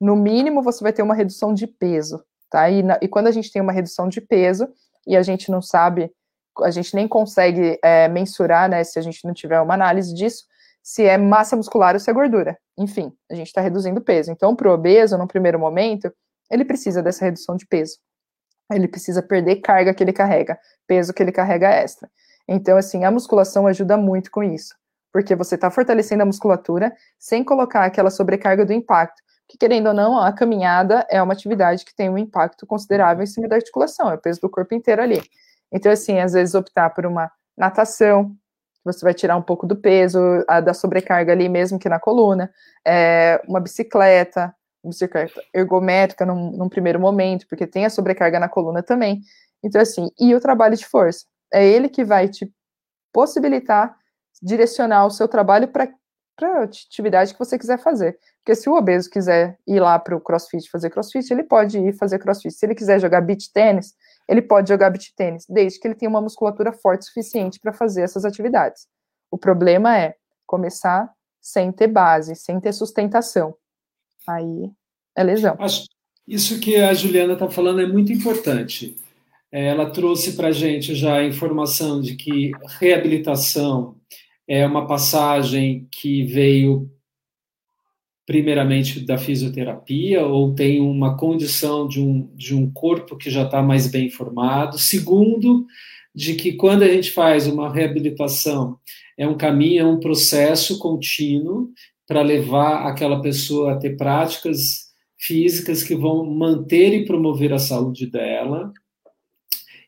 No mínimo, você vai ter uma redução de peso, tá? E, na, e quando a gente tem uma redução de peso e a gente não sabe, a gente nem consegue é, mensurar, né? Se a gente não tiver uma análise disso, se é massa muscular ou se é gordura. Enfim, a gente está reduzindo peso. Então, para o obeso, no primeiro momento, ele precisa dessa redução de peso. Ele precisa perder carga que ele carrega, peso que ele carrega extra. Então, assim, a musculação ajuda muito com isso, porque você está fortalecendo a musculatura sem colocar aquela sobrecarga do impacto. Que, querendo ou não, a caminhada é uma atividade que tem um impacto considerável em cima da articulação, é o peso do corpo inteiro ali. Então, assim, às vezes optar por uma natação, você vai tirar um pouco do peso, a, da sobrecarga ali mesmo que na coluna, é, uma bicicleta, uma bicicleta ergométrica num, num, primeiro momento, porque tem a sobrecarga na coluna também. Então, assim, e o trabalho de força. É ele que vai te possibilitar direcionar o seu trabalho para a atividade que você quiser fazer. Porque se o obeso quiser ir lá para o crossfit fazer crossfit, ele pode ir fazer crossfit. Se ele quiser jogar beach tênis, ele pode jogar beach tênis, desde que ele tenha uma musculatura forte suficiente para fazer essas atividades. O problema é começar sem ter base, sem ter sustentação. Aí é lesão. Isso que a Juliana está falando é muito importante. É, ela trouxe para a gente já a informação de que reabilitação é uma passagem que veio primeiramente da fisioterapia ou tem uma condição de um, de um corpo que já está mais bem formado. Segundo, de que quando a gente faz uma reabilitação, é um caminho, é um processo contínuo para levar aquela pessoa a ter práticas físicas que vão manter e promover a saúde dela,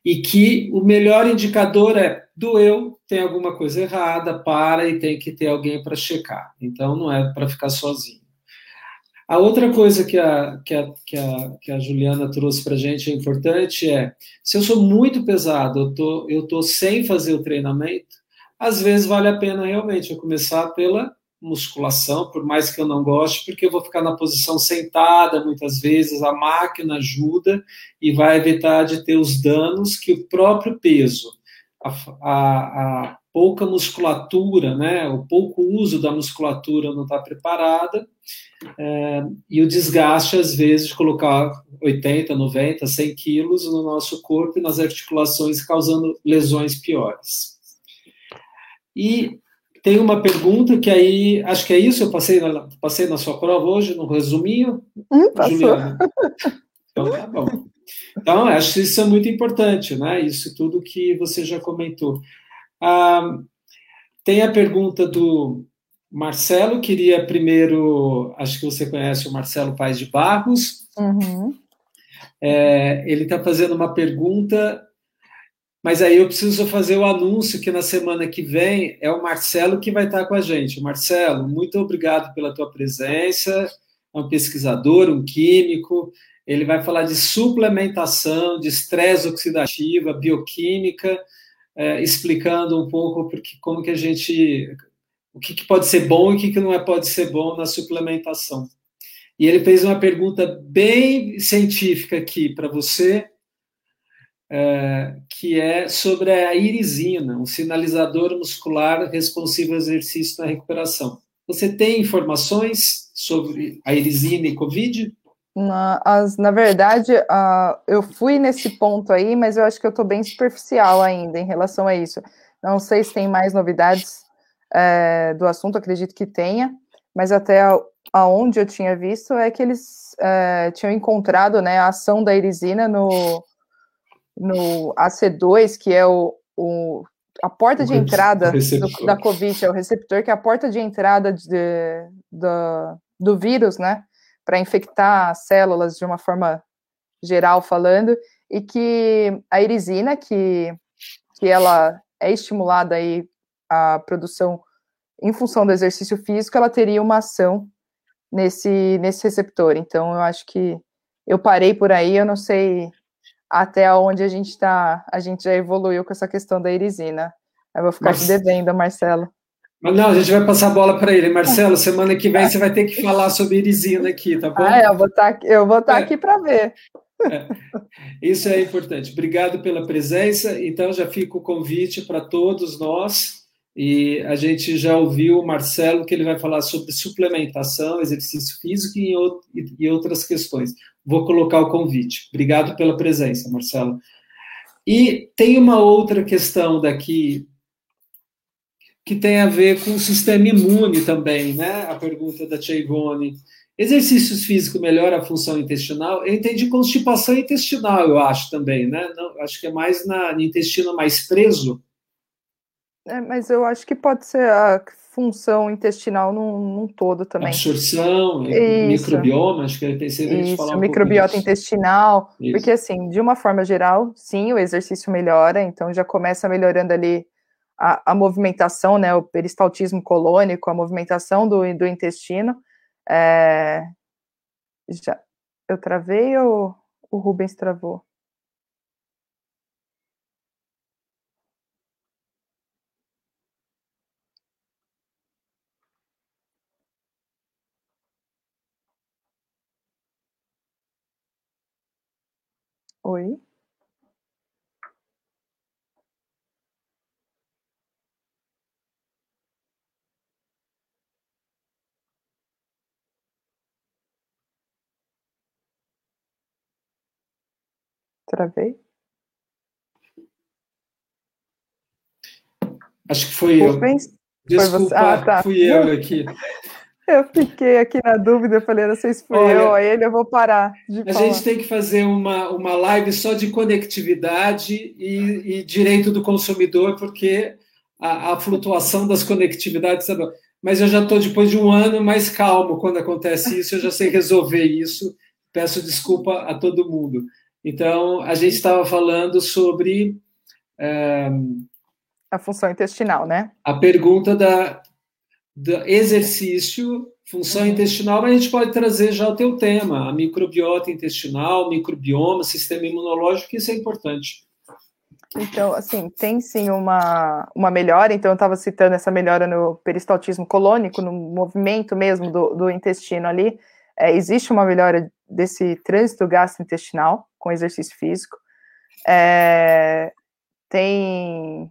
e que o melhor indicador é doeu, tem alguma coisa errada, para e tem que ter alguém para checar. Então não é para ficar sozinho. A outra coisa que a, que a, que a, que a Juliana trouxe para a gente é importante é, se eu sou muito pesado, eu tô, eu tô sem fazer o treinamento, às vezes vale a pena realmente eu começar pela musculação, por mais que eu não goste, porque eu vou ficar na posição sentada muitas vezes, a máquina ajuda e vai evitar de ter os danos que o próprio peso, a, a, a pouca musculatura, né, o pouco uso da musculatura não está preparada, é, e o desgaste, às vezes, de colocar 80, 90, 100 quilos no nosso corpo e nas articulações, causando lesões piores. E tem uma pergunta que aí, acho que é isso, eu passei na, passei na sua prova hoje, no resuminho, hum, Juliana. Então, tá bom. Então, acho que isso é muito importante, né? Isso tudo que você já comentou. Ah, tem a pergunta do Marcelo queria primeiro, acho que você conhece o Marcelo Paz de Barros. Uhum. É, ele está fazendo uma pergunta, mas aí eu preciso fazer o anúncio que na semana que vem é o Marcelo que vai estar com a gente. Marcelo, muito obrigado pela tua presença. É um pesquisador, um químico. Ele vai falar de suplementação, de estresse oxidativa, bioquímica, é, explicando um pouco porque, como que a gente o que, que pode ser bom e o que, que não é, pode ser bom na suplementação. E ele fez uma pergunta bem científica aqui para você, é, que é sobre a irisina, um sinalizador muscular responsivo ao exercício na recuperação. Você tem informações sobre a irisina e Covid? Na, as, na verdade, uh, eu fui nesse ponto aí, mas eu acho que eu estou bem superficial ainda em relação a isso. Não sei se tem mais novidades é, do assunto, acredito que tenha, mas até aonde eu tinha visto é que eles é, tinham encontrado né, a ação da irisina no, no AC2, que é o, o a porta de entrada do, da Covid, é o receptor, que é a porta de entrada de, do, do vírus, né, para infectar células de uma forma geral falando, e que a irisina, que, que ela é estimulada aí a produção em função do exercício físico, ela teria uma ação nesse, nesse receptor. Então, eu acho que eu parei por aí, eu não sei até onde a gente está, a gente já evoluiu com essa questão da irisina. Eu vou ficar Mas... te devendo, Marcelo. Mas não, a gente vai passar a bola para ele. Marcelo, semana que vem você vai ter que falar sobre irisina aqui, tá bom? Ah, é, eu vou estar tá, eu vou estar tá é. aqui para ver. É. Isso é importante. Obrigado pela presença. Então, já fica o convite para todos nós e a gente já ouviu o Marcelo que ele vai falar sobre suplementação, exercício físico e, outras questões. Vou colocar o convite. Obrigado pela presença, Marcelo. E tem uma outra questão daqui que tem a ver com o sistema imune também, né? A pergunta da Ivone. Exercícios físicos melhoram a função intestinal? Eu entendi constipação intestinal, eu acho também, né? Não, acho que é mais na, no intestino mais preso. É, mas eu acho que pode ser a função intestinal num, num todo também. Absorção, Isso. microbioma, acho que eu pensei a gente falar um microbiota intestinal, Isso. porque assim, de uma forma geral, sim, o exercício melhora, então já começa melhorando ali a, a movimentação, né, o peristaltismo colônico, a movimentação do, do intestino. É, já, eu travei ou o Rubens travou? Oi? Travei? Acho que foi eu. Desculpa, ah, tá. fui eu aqui. Eu fiquei aqui na dúvida, falei, não sei se foi Olha, eu, aí ele eu vou parar de A falar. gente tem que fazer uma, uma live só de conectividade e, e direito do consumidor, porque a, a flutuação das conectividades... Mas eu já estou, depois de um ano, mais calmo quando acontece isso, eu já sei resolver isso, peço desculpa a todo mundo. Então, a gente estava falando sobre... É, a função intestinal, né? A pergunta da do exercício, função uhum. intestinal, mas a gente pode trazer já o teu tema, a microbiota intestinal, microbioma, sistema imunológico, que isso é importante. Então, assim, tem sim uma, uma melhora, então eu estava citando essa melhora no peristaltismo colônico, no movimento mesmo do, do intestino ali, é, existe uma melhora desse trânsito gastrointestinal com exercício físico, é, tem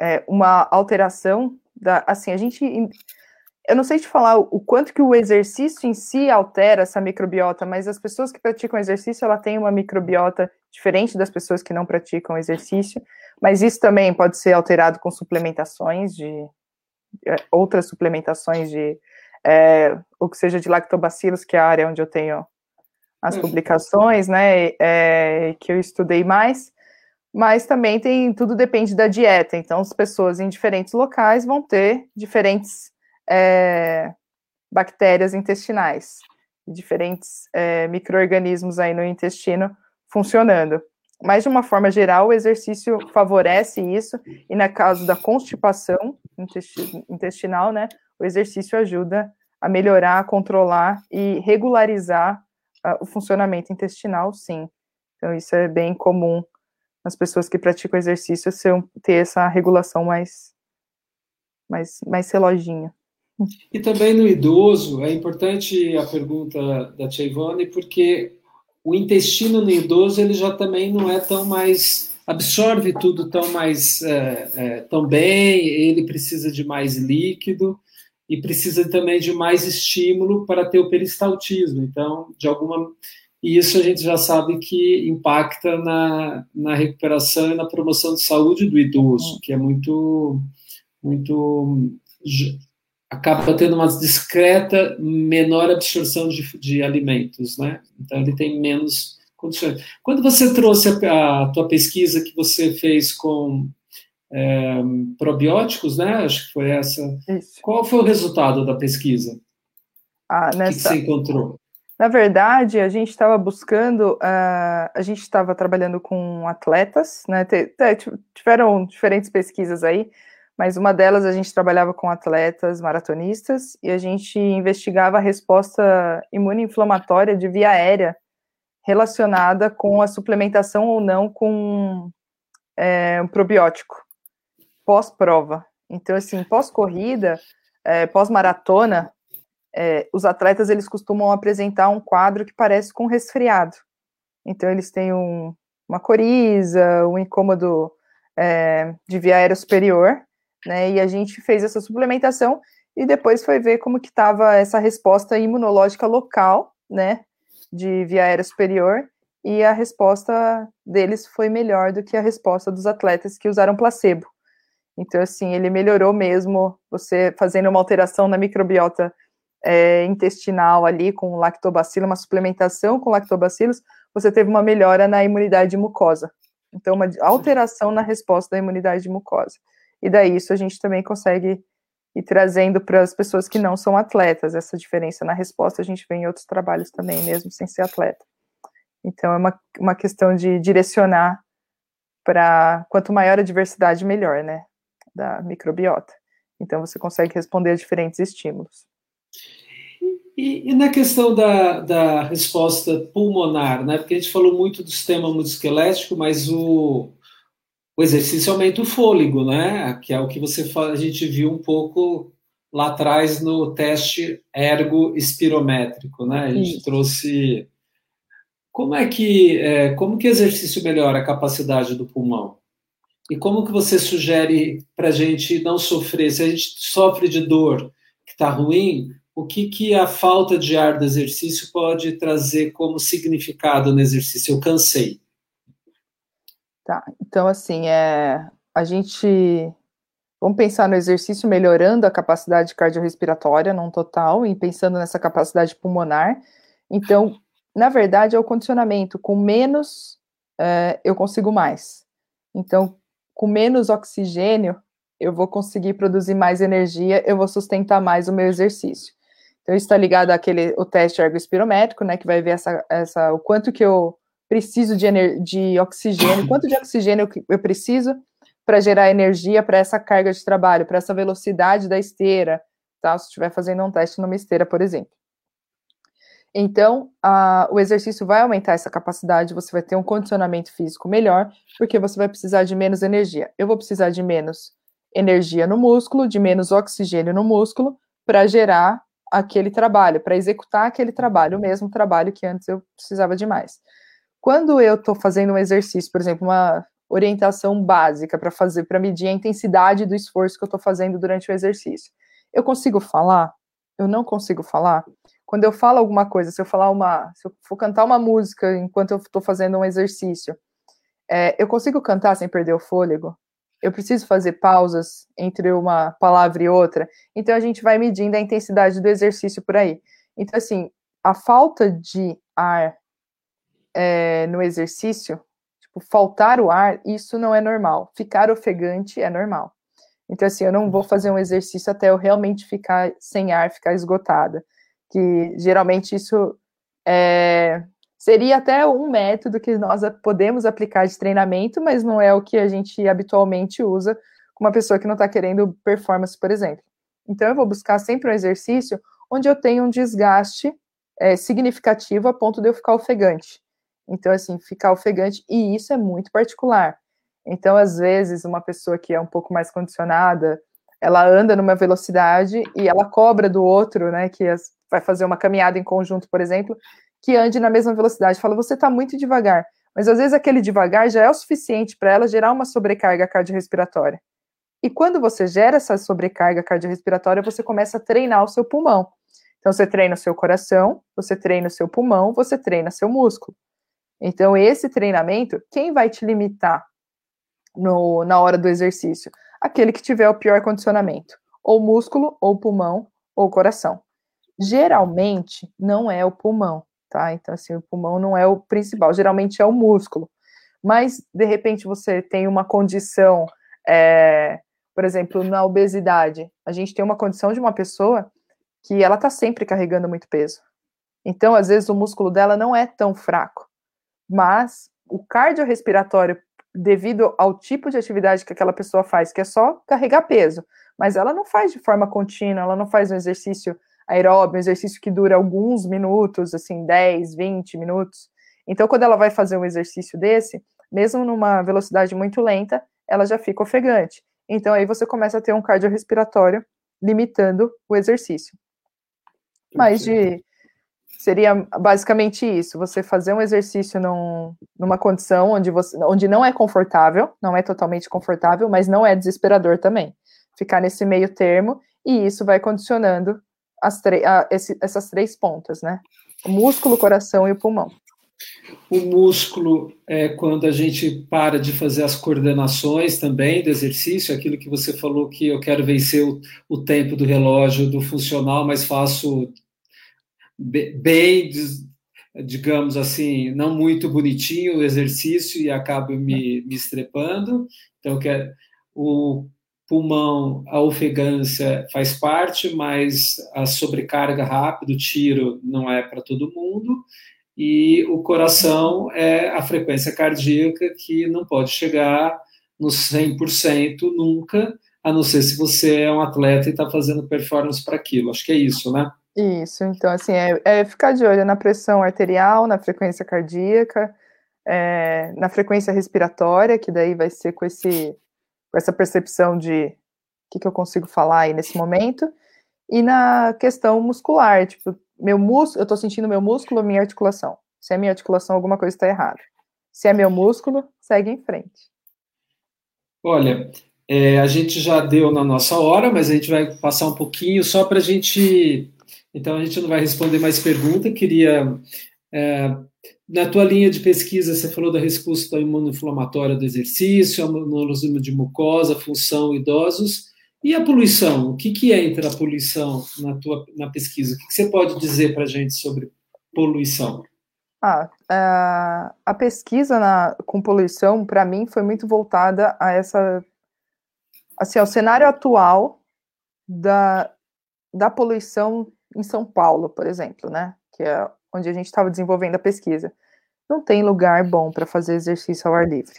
é, uma alteração da, assim, a gente, eu não sei te falar o quanto que o exercício em si altera essa microbiota, mas as pessoas que praticam exercício, ela tem uma microbiota diferente das pessoas que não praticam exercício, mas isso também pode ser alterado com suplementações de é, outras suplementações de é, ou que seja de lactobacilos, que é a área onde eu tenho as uhum. publicações, né, é, que eu estudei mais, mas também tem tudo depende da dieta. Então, as pessoas em diferentes locais vão ter diferentes é, bactérias intestinais, diferentes é, micro-organismos aí no intestino funcionando. Mas, de uma forma geral, o exercício favorece isso, e na caso da constipação intestinal, né, o exercício ajuda a melhorar, a controlar e regularizar o funcionamento intestinal, sim. Então, isso é bem comum nas pessoas que praticam exercício ter essa regulação mais, mais, mais reloginho. E também no idoso, é importante a pergunta da Tia Ivone, porque o intestino no idoso ele já também não é tão mais absorve tudo tão mais é, é, tão bem, ele precisa de mais líquido e precisa também de mais estímulo para ter o peristaltismo. Então, de alguma e isso a gente já sabe que impacta na, na recuperação e na promoção de saúde do idoso, que é muito muito acaba tendo uma discreta menor absorção de, de alimentos, né? Então ele tem menos condições. Quando você trouxe a, a tua pesquisa que você fez com é, probióticos, né? Acho que foi essa. Isso. Qual foi o resultado da pesquisa? Ah, nessa... O que, que você encontrou? Na verdade, a gente estava buscando, uh, a gente estava trabalhando com atletas, né? Tiveram diferentes pesquisas aí, mas uma delas a gente trabalhava com atletas maratonistas e a gente investigava a resposta imunoinflamatória de via aérea relacionada com a suplementação ou não com é, um probiótico pós-prova. Então, assim, pós-corrida, é, pós-maratona, é, os atletas eles costumam apresentar um quadro que parece com resfriado. Então, eles têm um, uma coriza, um incômodo é, de via aérea superior, né? E a gente fez essa suplementação e depois foi ver como que estava essa resposta imunológica local, né? De via aérea superior e a resposta deles foi melhor do que a resposta dos atletas que usaram placebo. Então, assim, ele melhorou mesmo, você fazendo uma alteração na microbiota é, intestinal ali com lactobacilo, uma suplementação com lactobacilos, você teve uma melhora na imunidade mucosa. Então, uma alteração na resposta da imunidade mucosa. E daí isso a gente também consegue ir trazendo para as pessoas que não são atletas. Essa diferença na resposta a gente vê em outros trabalhos também, mesmo sem ser atleta. Então, é uma, uma questão de direcionar para quanto maior a diversidade, melhor, né? Da microbiota. Então, você consegue responder a diferentes estímulos. E, e, na questão da, da resposta pulmonar, né? Porque a gente falou muito do sistema musculoesquelético, mas o, o exercício aumenta o fôlego, né? Que é o que você a gente viu um pouco lá atrás no teste ergo espirométrico, né? A gente Isso. trouxe como é que é, como que exercício melhora a capacidade do pulmão? E como que você sugere para a gente não sofrer? Se a gente sofre de dor que está ruim, o que, que a falta de ar do exercício pode trazer como significado no exercício? Eu cansei. Tá, então assim, é, a gente vamos pensar no exercício melhorando a capacidade cardiorrespiratória num total e pensando nessa capacidade pulmonar. Então, na verdade, é o condicionamento. Com menos, é, eu consigo mais. Então, com menos oxigênio, eu vou conseguir produzir mais energia, eu vou sustentar mais o meu exercício. Então, isso está ligado àquele o teste ergospirométrico, né, que vai ver essa, essa, o quanto que eu preciso de, de oxigênio, quanto de oxigênio eu preciso para gerar energia para essa carga de trabalho, para essa velocidade da esteira, tá? Se estiver fazendo um teste numa esteira, por exemplo. Então, a, o exercício vai aumentar essa capacidade, você vai ter um condicionamento físico melhor, porque você vai precisar de menos energia. Eu vou precisar de menos energia no músculo, de menos oxigênio no músculo, para gerar aquele trabalho, para executar aquele trabalho, o mesmo trabalho que antes eu precisava de mais. Quando eu estou fazendo um exercício, por exemplo, uma orientação básica para fazer, para medir a intensidade do esforço que eu estou fazendo durante o exercício, eu consigo falar? Eu não consigo falar? Quando eu falo alguma coisa, se eu falar uma, se eu for cantar uma música enquanto eu estou fazendo um exercício, é, eu consigo cantar sem perder o fôlego? Eu preciso fazer pausas entre uma palavra e outra? Então a gente vai medindo a intensidade do exercício por aí. Então, assim, a falta de ar é, no exercício, tipo, faltar o ar, isso não é normal. Ficar ofegante é normal. Então, assim, eu não vou fazer um exercício até eu realmente ficar sem ar, ficar esgotada. Que geralmente isso é, seria até um método que nós podemos aplicar de treinamento, mas não é o que a gente habitualmente usa com uma pessoa que não está querendo performance, por exemplo. Então, eu vou buscar sempre um exercício onde eu tenho um desgaste é, significativo a ponto de eu ficar ofegante. Então, assim, ficar ofegante, e isso é muito particular. Então, às vezes, uma pessoa que é um pouco mais condicionada, ela anda numa velocidade e ela cobra do outro, né, que vai fazer uma caminhada em conjunto, por exemplo, que ande na mesma velocidade. Fala, você está muito devagar. Mas às vezes aquele devagar já é o suficiente para ela gerar uma sobrecarga cardiorrespiratória. E quando você gera essa sobrecarga cardiorrespiratória, você começa a treinar o seu pulmão. Então, você treina o seu coração, você treina o seu pulmão, você treina seu músculo. Então, esse treinamento, quem vai te limitar no, na hora do exercício? Aquele que tiver o pior condicionamento, ou músculo, ou pulmão, ou coração. Geralmente, não é o pulmão, tá? Então, assim, o pulmão não é o principal, geralmente é o músculo. Mas, de repente, você tem uma condição, é, por exemplo, na obesidade, a gente tem uma condição de uma pessoa que ela está sempre carregando muito peso. Então, às vezes, o músculo dela não é tão fraco, mas o cardiorrespiratório, devido ao tipo de atividade que aquela pessoa faz, que é só carregar peso, mas ela não faz de forma contínua, ela não faz um exercício aeróbio, um exercício que dura alguns minutos, assim, 10, 20 minutos. Então, quando ela vai fazer um exercício desse, mesmo numa velocidade muito lenta, ela já fica ofegante. Então, aí você começa a ter um cardiorrespiratório limitando o exercício. Mas de seria basicamente isso, você fazer um exercício num, numa condição onde, você, onde não é confortável, não é totalmente confortável, mas não é desesperador também. Ficar nesse meio termo, e isso vai condicionando a, esse, essas três pontas, né? O músculo, o coração e o pulmão. O músculo é quando a gente para de fazer as coordenações também do exercício, aquilo que você falou que eu quero vencer o, o tempo do relógio do funcional, mas faço bem, digamos assim, não muito bonitinho o exercício e acabo me, me estrepando. Então, que é, o pulmão, a ofegância faz parte, mas a sobrecarga rápida, o tiro, não é para todo mundo. E o coração é a frequência cardíaca que não pode chegar no 100% nunca, a não ser se você é um atleta e está fazendo performance para aquilo. Acho que é isso, né? Isso, então, assim, é, é, ficar de olho na pressão arterial, na frequência cardíaca, é, na frequência respiratória, que daí vai ser com, esse, com essa percepção de o que, que eu consigo falar aí nesse momento, e na questão muscular, tipo, meu músculo, eu estou sentindo meu músculo minha articulação? Se é minha articulação, alguma coisa está errada. Se é meu músculo, segue em frente. Olha, é, a gente já deu na nossa hora, mas a gente vai passar um pouquinho só para a gente então, a gente não vai responder mais pergunta. Queria. É, na tua linha de pesquisa, você falou da resposta imunoinflamatória do exercício, a de mucosa, função idosos. E a poluição? O que, que entra a poluição na tua na pesquisa? O que, que você pode dizer para a gente sobre poluição? Ah, a, a pesquisa na, com poluição, para mim, foi muito voltada a essa, assim, ao cenário atual da, da poluição em São Paulo, por exemplo, né? Que é onde a gente estava desenvolvendo a pesquisa. Não tem lugar bom para fazer exercício ao ar livre.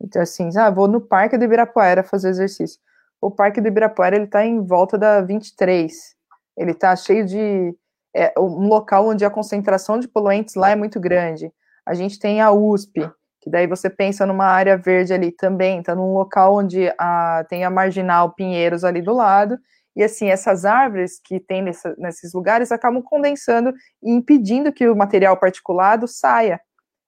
Então, assim, ah, vou no Parque do Ibirapuera fazer exercício. O Parque do Ibirapuera, ele está em volta da 23. Ele está cheio de... É um local onde a concentração de poluentes lá é muito grande. A gente tem a USP, que daí você pensa numa área verde ali também, está num local onde a, tem a Marginal Pinheiros ali do lado, e assim, essas árvores que tem nessa, nesses lugares acabam condensando e impedindo que o material particulado saia.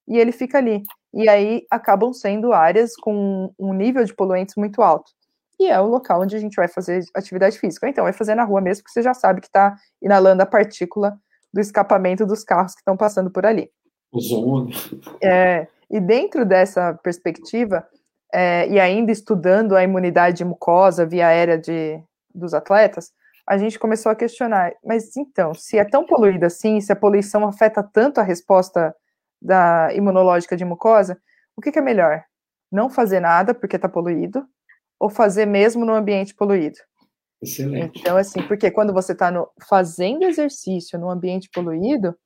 E ele fica ali. E aí acabam sendo áreas com um nível de poluentes muito alto. E é o local onde a gente vai fazer atividade física. Então, vai fazer na rua mesmo, porque você já sabe que está inalando a partícula do escapamento dos carros que estão passando por ali. Ozônio. É, e dentro dessa perspectiva, é, e ainda estudando a imunidade mucosa via aérea de, dos atletas, a gente começou a questionar, mas então, se é tão poluído assim, se a poluição afeta tanto a resposta da imunológica de mucosa, o que, que é melhor? Não fazer nada porque está poluído, ou fazer mesmo no ambiente poluído? Excelente. Então, assim, porque quando você está fazendo exercício no ambiente poluído,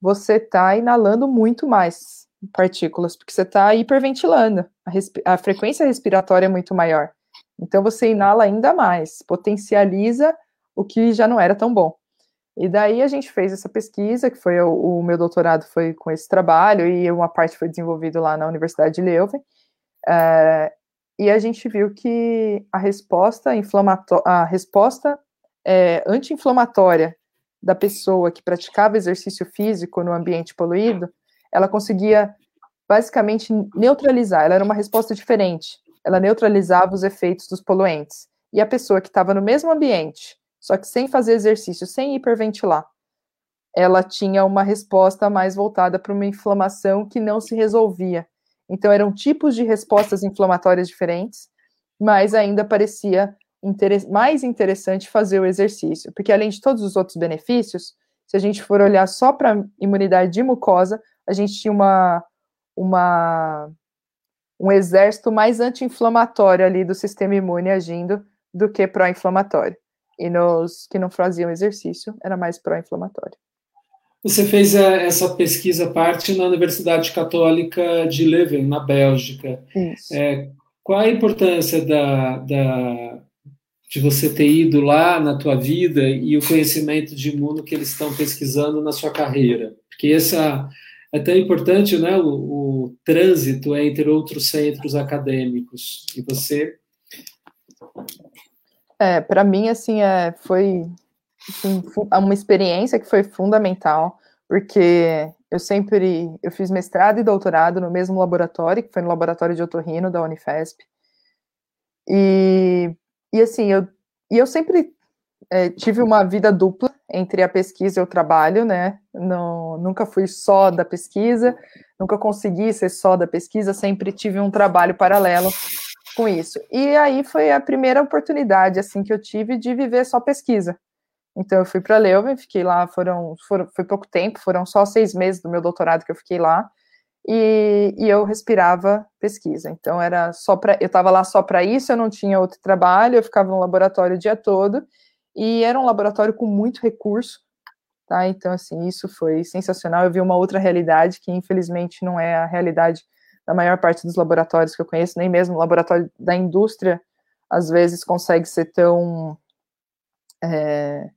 você está inalando muito mais partículas, porque você está hiperventilando, a, a, frequência respiratória é muito maior. Então, você inala ainda mais, potencializa o que já não era tão bom. E daí a gente fez essa pesquisa, que foi o, o meu doutorado foi com esse trabalho, e uma parte foi desenvolvido lá na Universidade de Leuven, uh, e a gente viu que a resposta, a resposta é, anti-inflamatória da pessoa que praticava exercício físico no ambiente poluído, ela conseguia basicamente neutralizar, ela era uma resposta diferente, ela neutralizava os efeitos dos poluentes. E a pessoa que estava no mesmo ambiente, só que sem fazer exercício, sem hiperventilar, ela tinha uma resposta mais voltada para uma inflamação que não se resolvia. Então, eram tipos de respostas inflamatórias diferentes, mas ainda parecia mais interessante fazer o exercício, porque além de todos os outros benefícios, se a gente for olhar só para imunidade de mucosa, a gente tinha uma, uma, um exército mais anti-inflamatório ali do sistema imune agindo do que pró-inflamatório. E nos que não faziam exercício, era mais pró-inflamatório. Você fez é, essa pesquisa parte na Universidade Católica de Leuven, na Bélgica. É, qual a importância da, da, de você ter ido lá na tua vida e o conhecimento de imuno que eles estão pesquisando na sua carreira? Porque essa é tão importante, né, o, o trânsito entre outros centros acadêmicos. E você é, para mim, assim, é, foi assim, uma experiência que foi fundamental, porque eu sempre, eu fiz mestrado e doutorado no mesmo laboratório, que foi no laboratório de otorrino da Unifesp, e, e assim, eu, e eu sempre é, tive uma vida dupla entre a pesquisa e o trabalho, né, Não, nunca fui só da pesquisa, nunca consegui ser só da pesquisa, sempre tive um trabalho paralelo com isso. E aí foi a primeira oportunidade assim que eu tive de viver só pesquisa. Então eu fui para Leuven, fiquei lá, foram, foram, foi pouco tempo, foram só seis meses do meu doutorado que eu fiquei lá. E, e eu respirava pesquisa. Então era só para, eu estava lá só para isso, eu não tinha outro trabalho, eu ficava no laboratório o dia todo e era um laboratório com muito recurso, tá? Então assim isso foi sensacional. Eu vi uma outra realidade que infelizmente não é a realidade da maior parte dos laboratórios que eu conheço, nem mesmo o laboratório da indústria, às vezes consegue ser tão, é,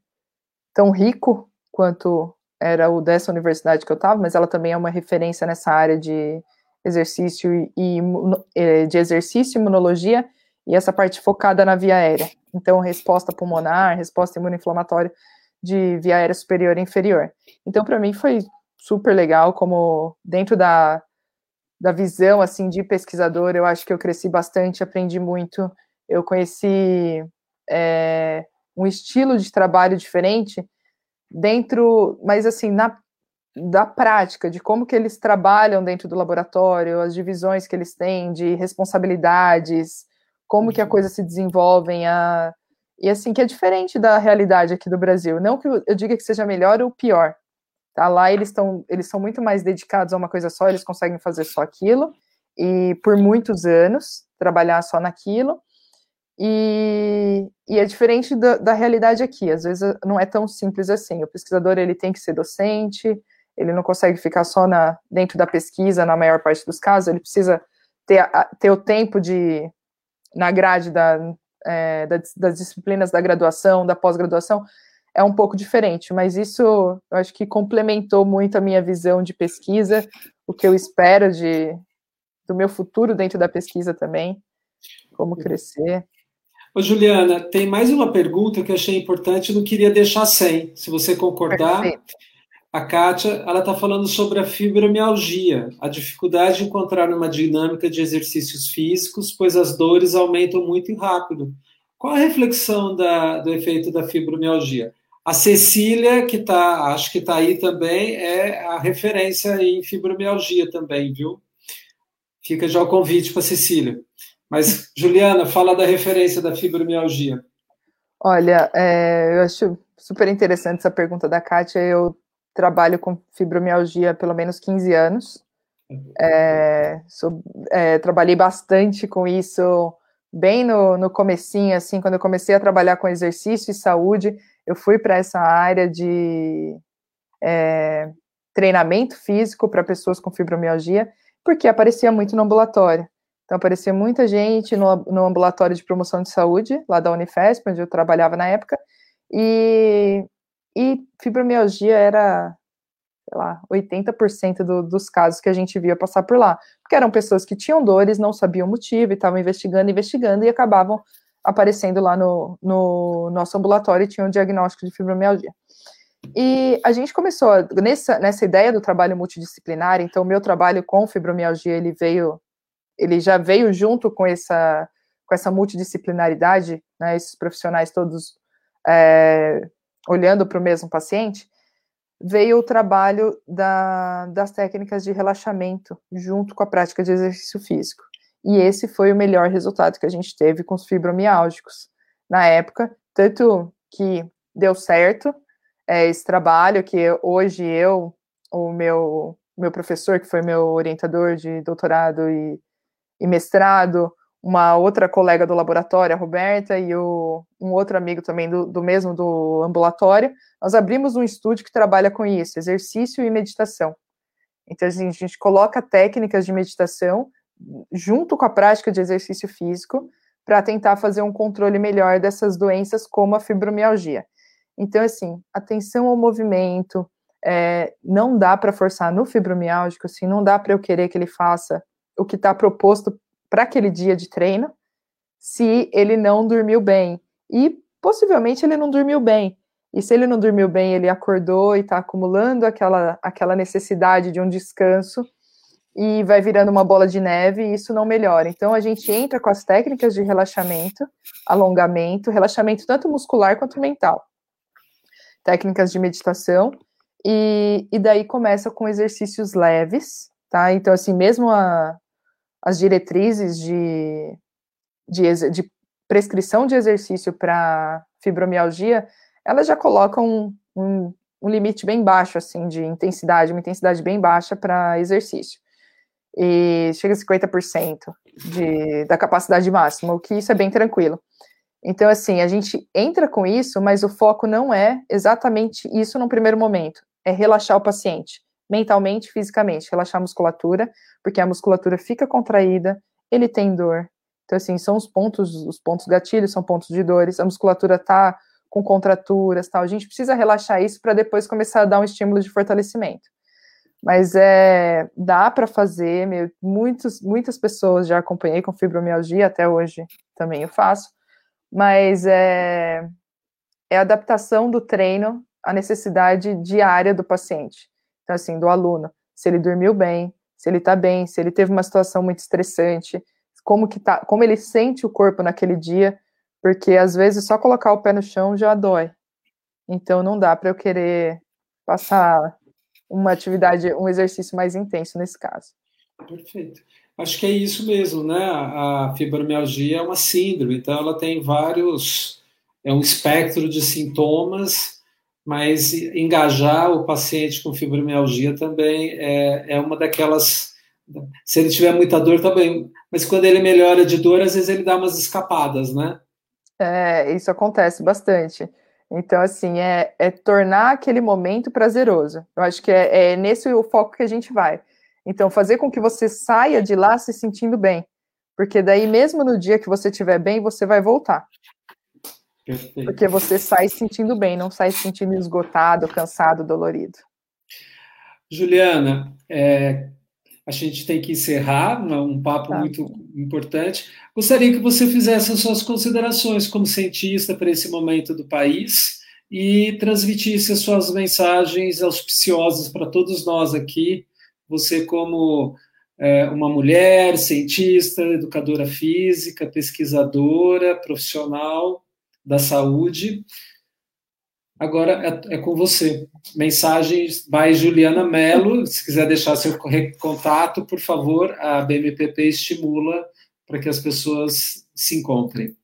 tão rico quanto era o dessa universidade que eu estava, mas ela também é uma referência nessa área de exercício e é, de exercício, imunologia e essa parte focada na via aérea. Então, resposta pulmonar, resposta imunoinflamatória de via aérea superior e inferior. Então, para mim foi super legal, como dentro da da visão assim de pesquisador, eu acho que eu cresci bastante, aprendi muito. Eu conheci é, um estilo de trabalho diferente dentro, mas assim na da prática, de como que eles trabalham dentro do laboratório, as divisões que eles têm de responsabilidades, como que a uhum. coisa se desenvolve, a, e assim que é diferente da realidade aqui do Brasil. Não que eu diga que seja melhor ou pior, Tá? Lá eles estão eles são muito mais dedicados a uma coisa só, eles conseguem fazer só aquilo e por muitos anos trabalhar só naquilo. E, e é diferente da, da, realidade aqui. Às vezes não é tão simples assim. O pesquisador ele tem que ser docente, ele não consegue ficar só na, dentro da pesquisa na maior parte dos casos. Ele precisa ter, ter o tempo de na grade da, é, das disciplinas da graduação, da pós-graduação, é um pouco diferente, mas isso eu acho que complementou muito a minha visão de pesquisa, o que eu espero de, do meu futuro dentro da pesquisa também, como crescer. Ô, Juliana, tem mais uma pergunta que eu achei importante, não queria deixar sem, se você concordar. Perfeito. A Kátia, ela está falando sobre a fibromialgia, a dificuldade de encontrar uma dinâmica de exercícios físicos, pois as dores aumentam muito e rápido. Qual a reflexão da, do efeito da fibromialgia? A Cecília, que tá, acho que está aí também, é a referência em fibromialgia também, viu? Fica já o convite para Cecília. Mas, Juliana, fala da referência da fibromialgia. Olha, é, eu acho super interessante essa pergunta da Kátia. Eu trabalho com fibromialgia há pelo menos 15 anos. É, sou, é, trabalhei bastante com isso bem no, no comecinho, assim, quando eu comecei a trabalhar com exercício e saúde, eu fui para essa área de é, treinamento físico para pessoas com fibromialgia, porque aparecia muito no ambulatório. Então, aparecia muita gente no, no ambulatório de promoção de saúde, lá da Unifesp, onde eu trabalhava na época, e, e fibromialgia era, sei lá, 80% do, dos casos que a gente via passar por lá. Porque eram pessoas que tinham dores, não sabiam o motivo, e estavam investigando, investigando, e acabavam aparecendo lá no, no nosso ambulatório e tinham um diagnóstico de fibromialgia. E a gente começou nessa, nessa ideia do trabalho multidisciplinar, então meu trabalho com fibromialgia, ele veio ele já veio junto com essa, com essa multidisciplinaridade, né, esses profissionais todos é, olhando para o mesmo paciente, veio o trabalho da, das técnicas de relaxamento junto com a prática de exercício físico. E esse foi o melhor resultado que a gente teve com os fibromiálgicos na época, tanto que deu certo é, esse trabalho, que hoje eu, o meu, meu professor, que foi meu orientador de doutorado e e mestrado, uma outra colega do laboratório, a Roberta, e o, um outro amigo também do, do mesmo do ambulatório, nós abrimos um estúdio que trabalha com isso, exercício e meditação. Então, assim, a gente coloca técnicas de meditação junto com a prática de exercício físico para tentar fazer um controle melhor dessas doenças como a fibromialgia. Então, assim, atenção ao movimento, é, não dá para forçar no fibromialgico, assim, não dá para eu querer que ele faça o que está proposto para aquele dia de treino, se ele não dormiu bem. E possivelmente ele não dormiu bem. E se ele não dormiu bem, ele acordou e está acumulando aquela, aquela necessidade de um descanso e vai virando uma bola de neve e isso não melhora. Então a gente entra com as técnicas de relaxamento, alongamento, relaxamento tanto muscular quanto mental. Técnicas de meditação e, e daí começa com exercícios leves, tá? Então assim, mesmo a, as diretrizes de, de, de prescrição de exercício para fibromialgia, elas já colocam um, um, um, limite bem baixo, assim, de intensidade, uma intensidade bem baixa para exercício. E chega a 50% de, da capacidade máxima, o que isso é bem tranquilo. Então, assim, a gente entra com isso, mas o foco não é exatamente isso no primeiro momento, é relaxar o paciente mentalmente, fisicamente, relaxar a musculatura, porque a musculatura fica contraída, ele tem dor. Então, assim, são os pontos, os pontos gatilhos são pontos de dores, a musculatura tá com contraturas, tal. A gente precisa relaxar isso para depois começar a dar um estímulo de fortalecimento. Mas é, dá para fazer, meu, muitos, muitas pessoas já acompanhei com fibromialgia, até hoje também eu faço, mas é, é adaptação do treino à necessidade diária do paciente. Assim, do aluno, se ele dormiu bem, se ele está bem, se ele teve uma situação muito estressante, como que tá, como ele sente o corpo naquele dia, porque às vezes só colocar o pé no chão já dói. Então não dá para eu querer passar uma atividade, um exercício mais intenso nesse caso. Perfeito. Acho que é isso mesmo, né? A fibromialgia é uma síndrome, então ela tem vários, é um espectro de sintomas mas engajar o paciente com fibromialgia também é, é uma daquelas. Se ele tiver muita dor, também. Mas quando ele melhora de dor, às vezes ele dá umas escapadas, né? É, isso acontece bastante. Então, assim, é, é tornar aquele momento prazeroso. Eu acho que é, é nesse o foco que a gente vai. Então, fazer com que você saia de lá se sentindo bem. Porque daí, mesmo no dia que você estiver bem, você vai voltar. Perfeito. Porque você sai sentindo bem, não sai sentindo esgotado, cansado, dolorido. Juliana, é, a gente tem que encerrar, é um papo tá. muito importante. Gostaria que você fizesse as suas considerações como cientista para esse momento do país e transmitisse as suas mensagens auspiciosas para todos nós aqui. Você, como é, uma mulher, cientista, educadora física, pesquisadora, profissional, da saúde. Agora é, é, com você. Mensagens by Juliana Mello. Se quiser deixar seu contato, por favor, a BMPP estimula para que as pessoas se encontrem.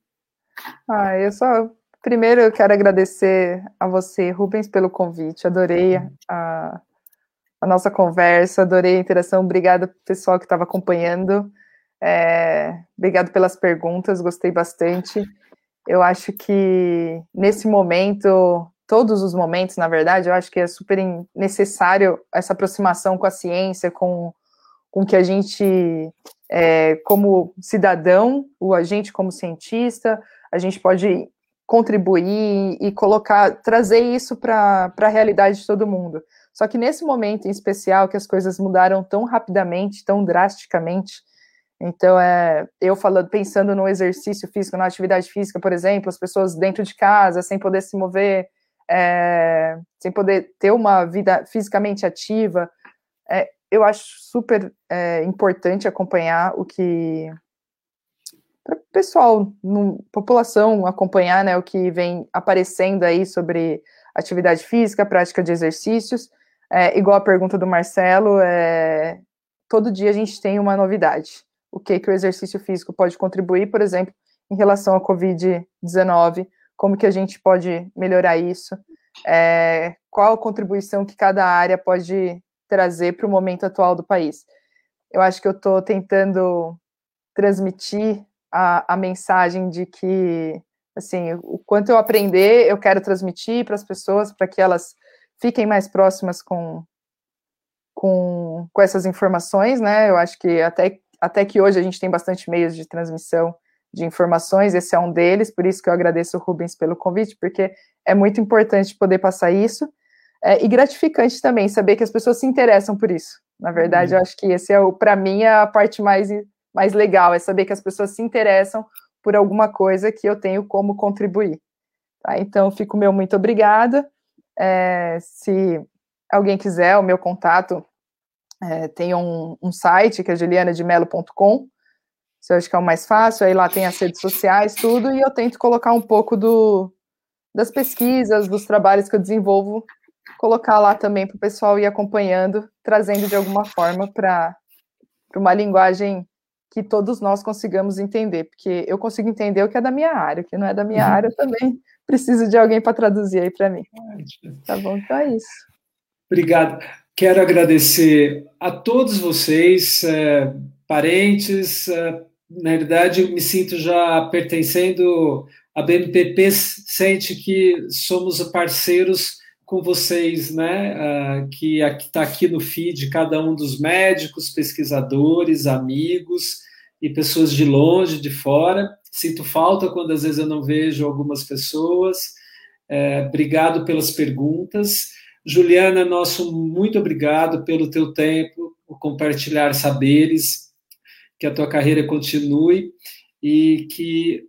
Ah, eu só. Primeiro, eu quero agradecer a você, Rubens, pelo convite. Adorei a, a nossa conversa, adorei a interação. Obrigada, pessoal que estava acompanhando. É, obrigado pelas perguntas, gostei bastante. Eu acho que nesse momento, todos os momentos, na verdade, eu acho que é super necessário essa aproximação com a ciência, com, com que a gente, é, como cidadão, o agente como cientista, a gente pode contribuir e colocar, trazer isso para a realidade de todo mundo. Só que nesse momento em especial, que as coisas mudaram tão rapidamente, tão drasticamente, então é eu falando, pensando no exercício físico, na atividade física, por exemplo, as pessoas dentro de casa, sem poder se mover, é, sem poder ter uma vida fisicamente ativa, é, eu acho super é, importante acompanhar o que para o pessoal, no, população acompanhar né, o que vem aparecendo aí sobre atividade física, prática de exercícios. É, igual a pergunta do Marcelo, é, todo dia a gente tem uma novidade. O que, que o exercício físico pode contribuir, por exemplo, em relação à Covid-19, como que a gente pode melhorar isso, é, qual a contribuição que cada área pode trazer para o momento atual do país. Eu acho que eu estou tentando transmitir a, a mensagem de que, assim, o quanto eu aprender, eu quero transmitir para as pessoas, para que elas fiquem mais próximas com, com, com essas informações, né? Eu acho que até, até que hoje a gente tem bastante meios de transmissão de informações, esse é um deles, por isso que eu agradeço o Rubens pelo convite, porque é muito importante poder passar isso, é, e gratificante também saber que as pessoas se interessam por isso. Na verdade, uhum. eu acho que esse é, para mim, é a parte mais mais legal, é saber que as pessoas se interessam por alguma coisa que eu tenho como contribuir. Tá? Então, fico meu muito obrigada. É, se alguém quiser, o meu contato é, tem um, um, site que é julianademelo.com. Isso eu acho que é o mais fácil. Aí lá tem as redes sociais, tudo, e eu tento colocar um pouco do, das pesquisas, dos trabalhos que eu desenvolvo, colocar lá também para o pessoal ir acompanhando, trazendo de alguma forma para uma linguagem que todos nós consigamos entender, porque eu consigo entender o que é da minha área, o que não é da minha uhum. área, eu também preciso de alguém para traduzir aí para mim. Tá bom, então é isso. Obrigado. Quero agradecer a todos vocês, é, parentes. É, na verdade, eu me sinto já pertencendo à BMPP, sente que somos parceiros com vocês, né, uh, que está aqui no feed, cada um dos médicos, pesquisadores, amigos e pessoas de longe, de fora. Sinto falta quando às vezes eu não vejo algumas pessoas. É, obrigado pelas perguntas. Juliana, nosso muito obrigado pelo teu tempo, por compartilhar saberes, que a tua carreira continue e que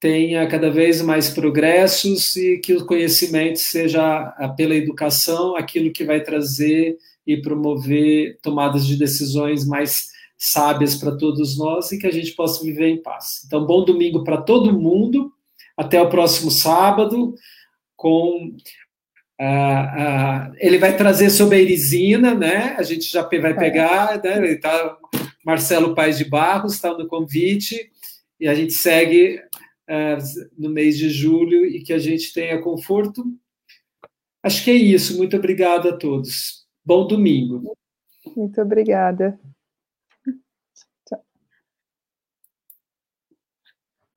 tenha cada vez mais progressos e que o conhecimento seja, pela educação, aquilo que vai trazer e promover tomadas de decisões mais sábias para todos nós e que a gente possa viver em paz. Então, bom domingo para todo mundo. Até o próximo sábado com Uh, uh, ele vai trazer sobre a Irisina, né? A gente já vai pegar, né? Ele tá, Marcelo Paes de Barros está no convite e a gente segue uh, no mês de julho e que a gente tenha conforto. Acho que é isso. Muito obrigado a todos. Bom domingo. Muito obrigada.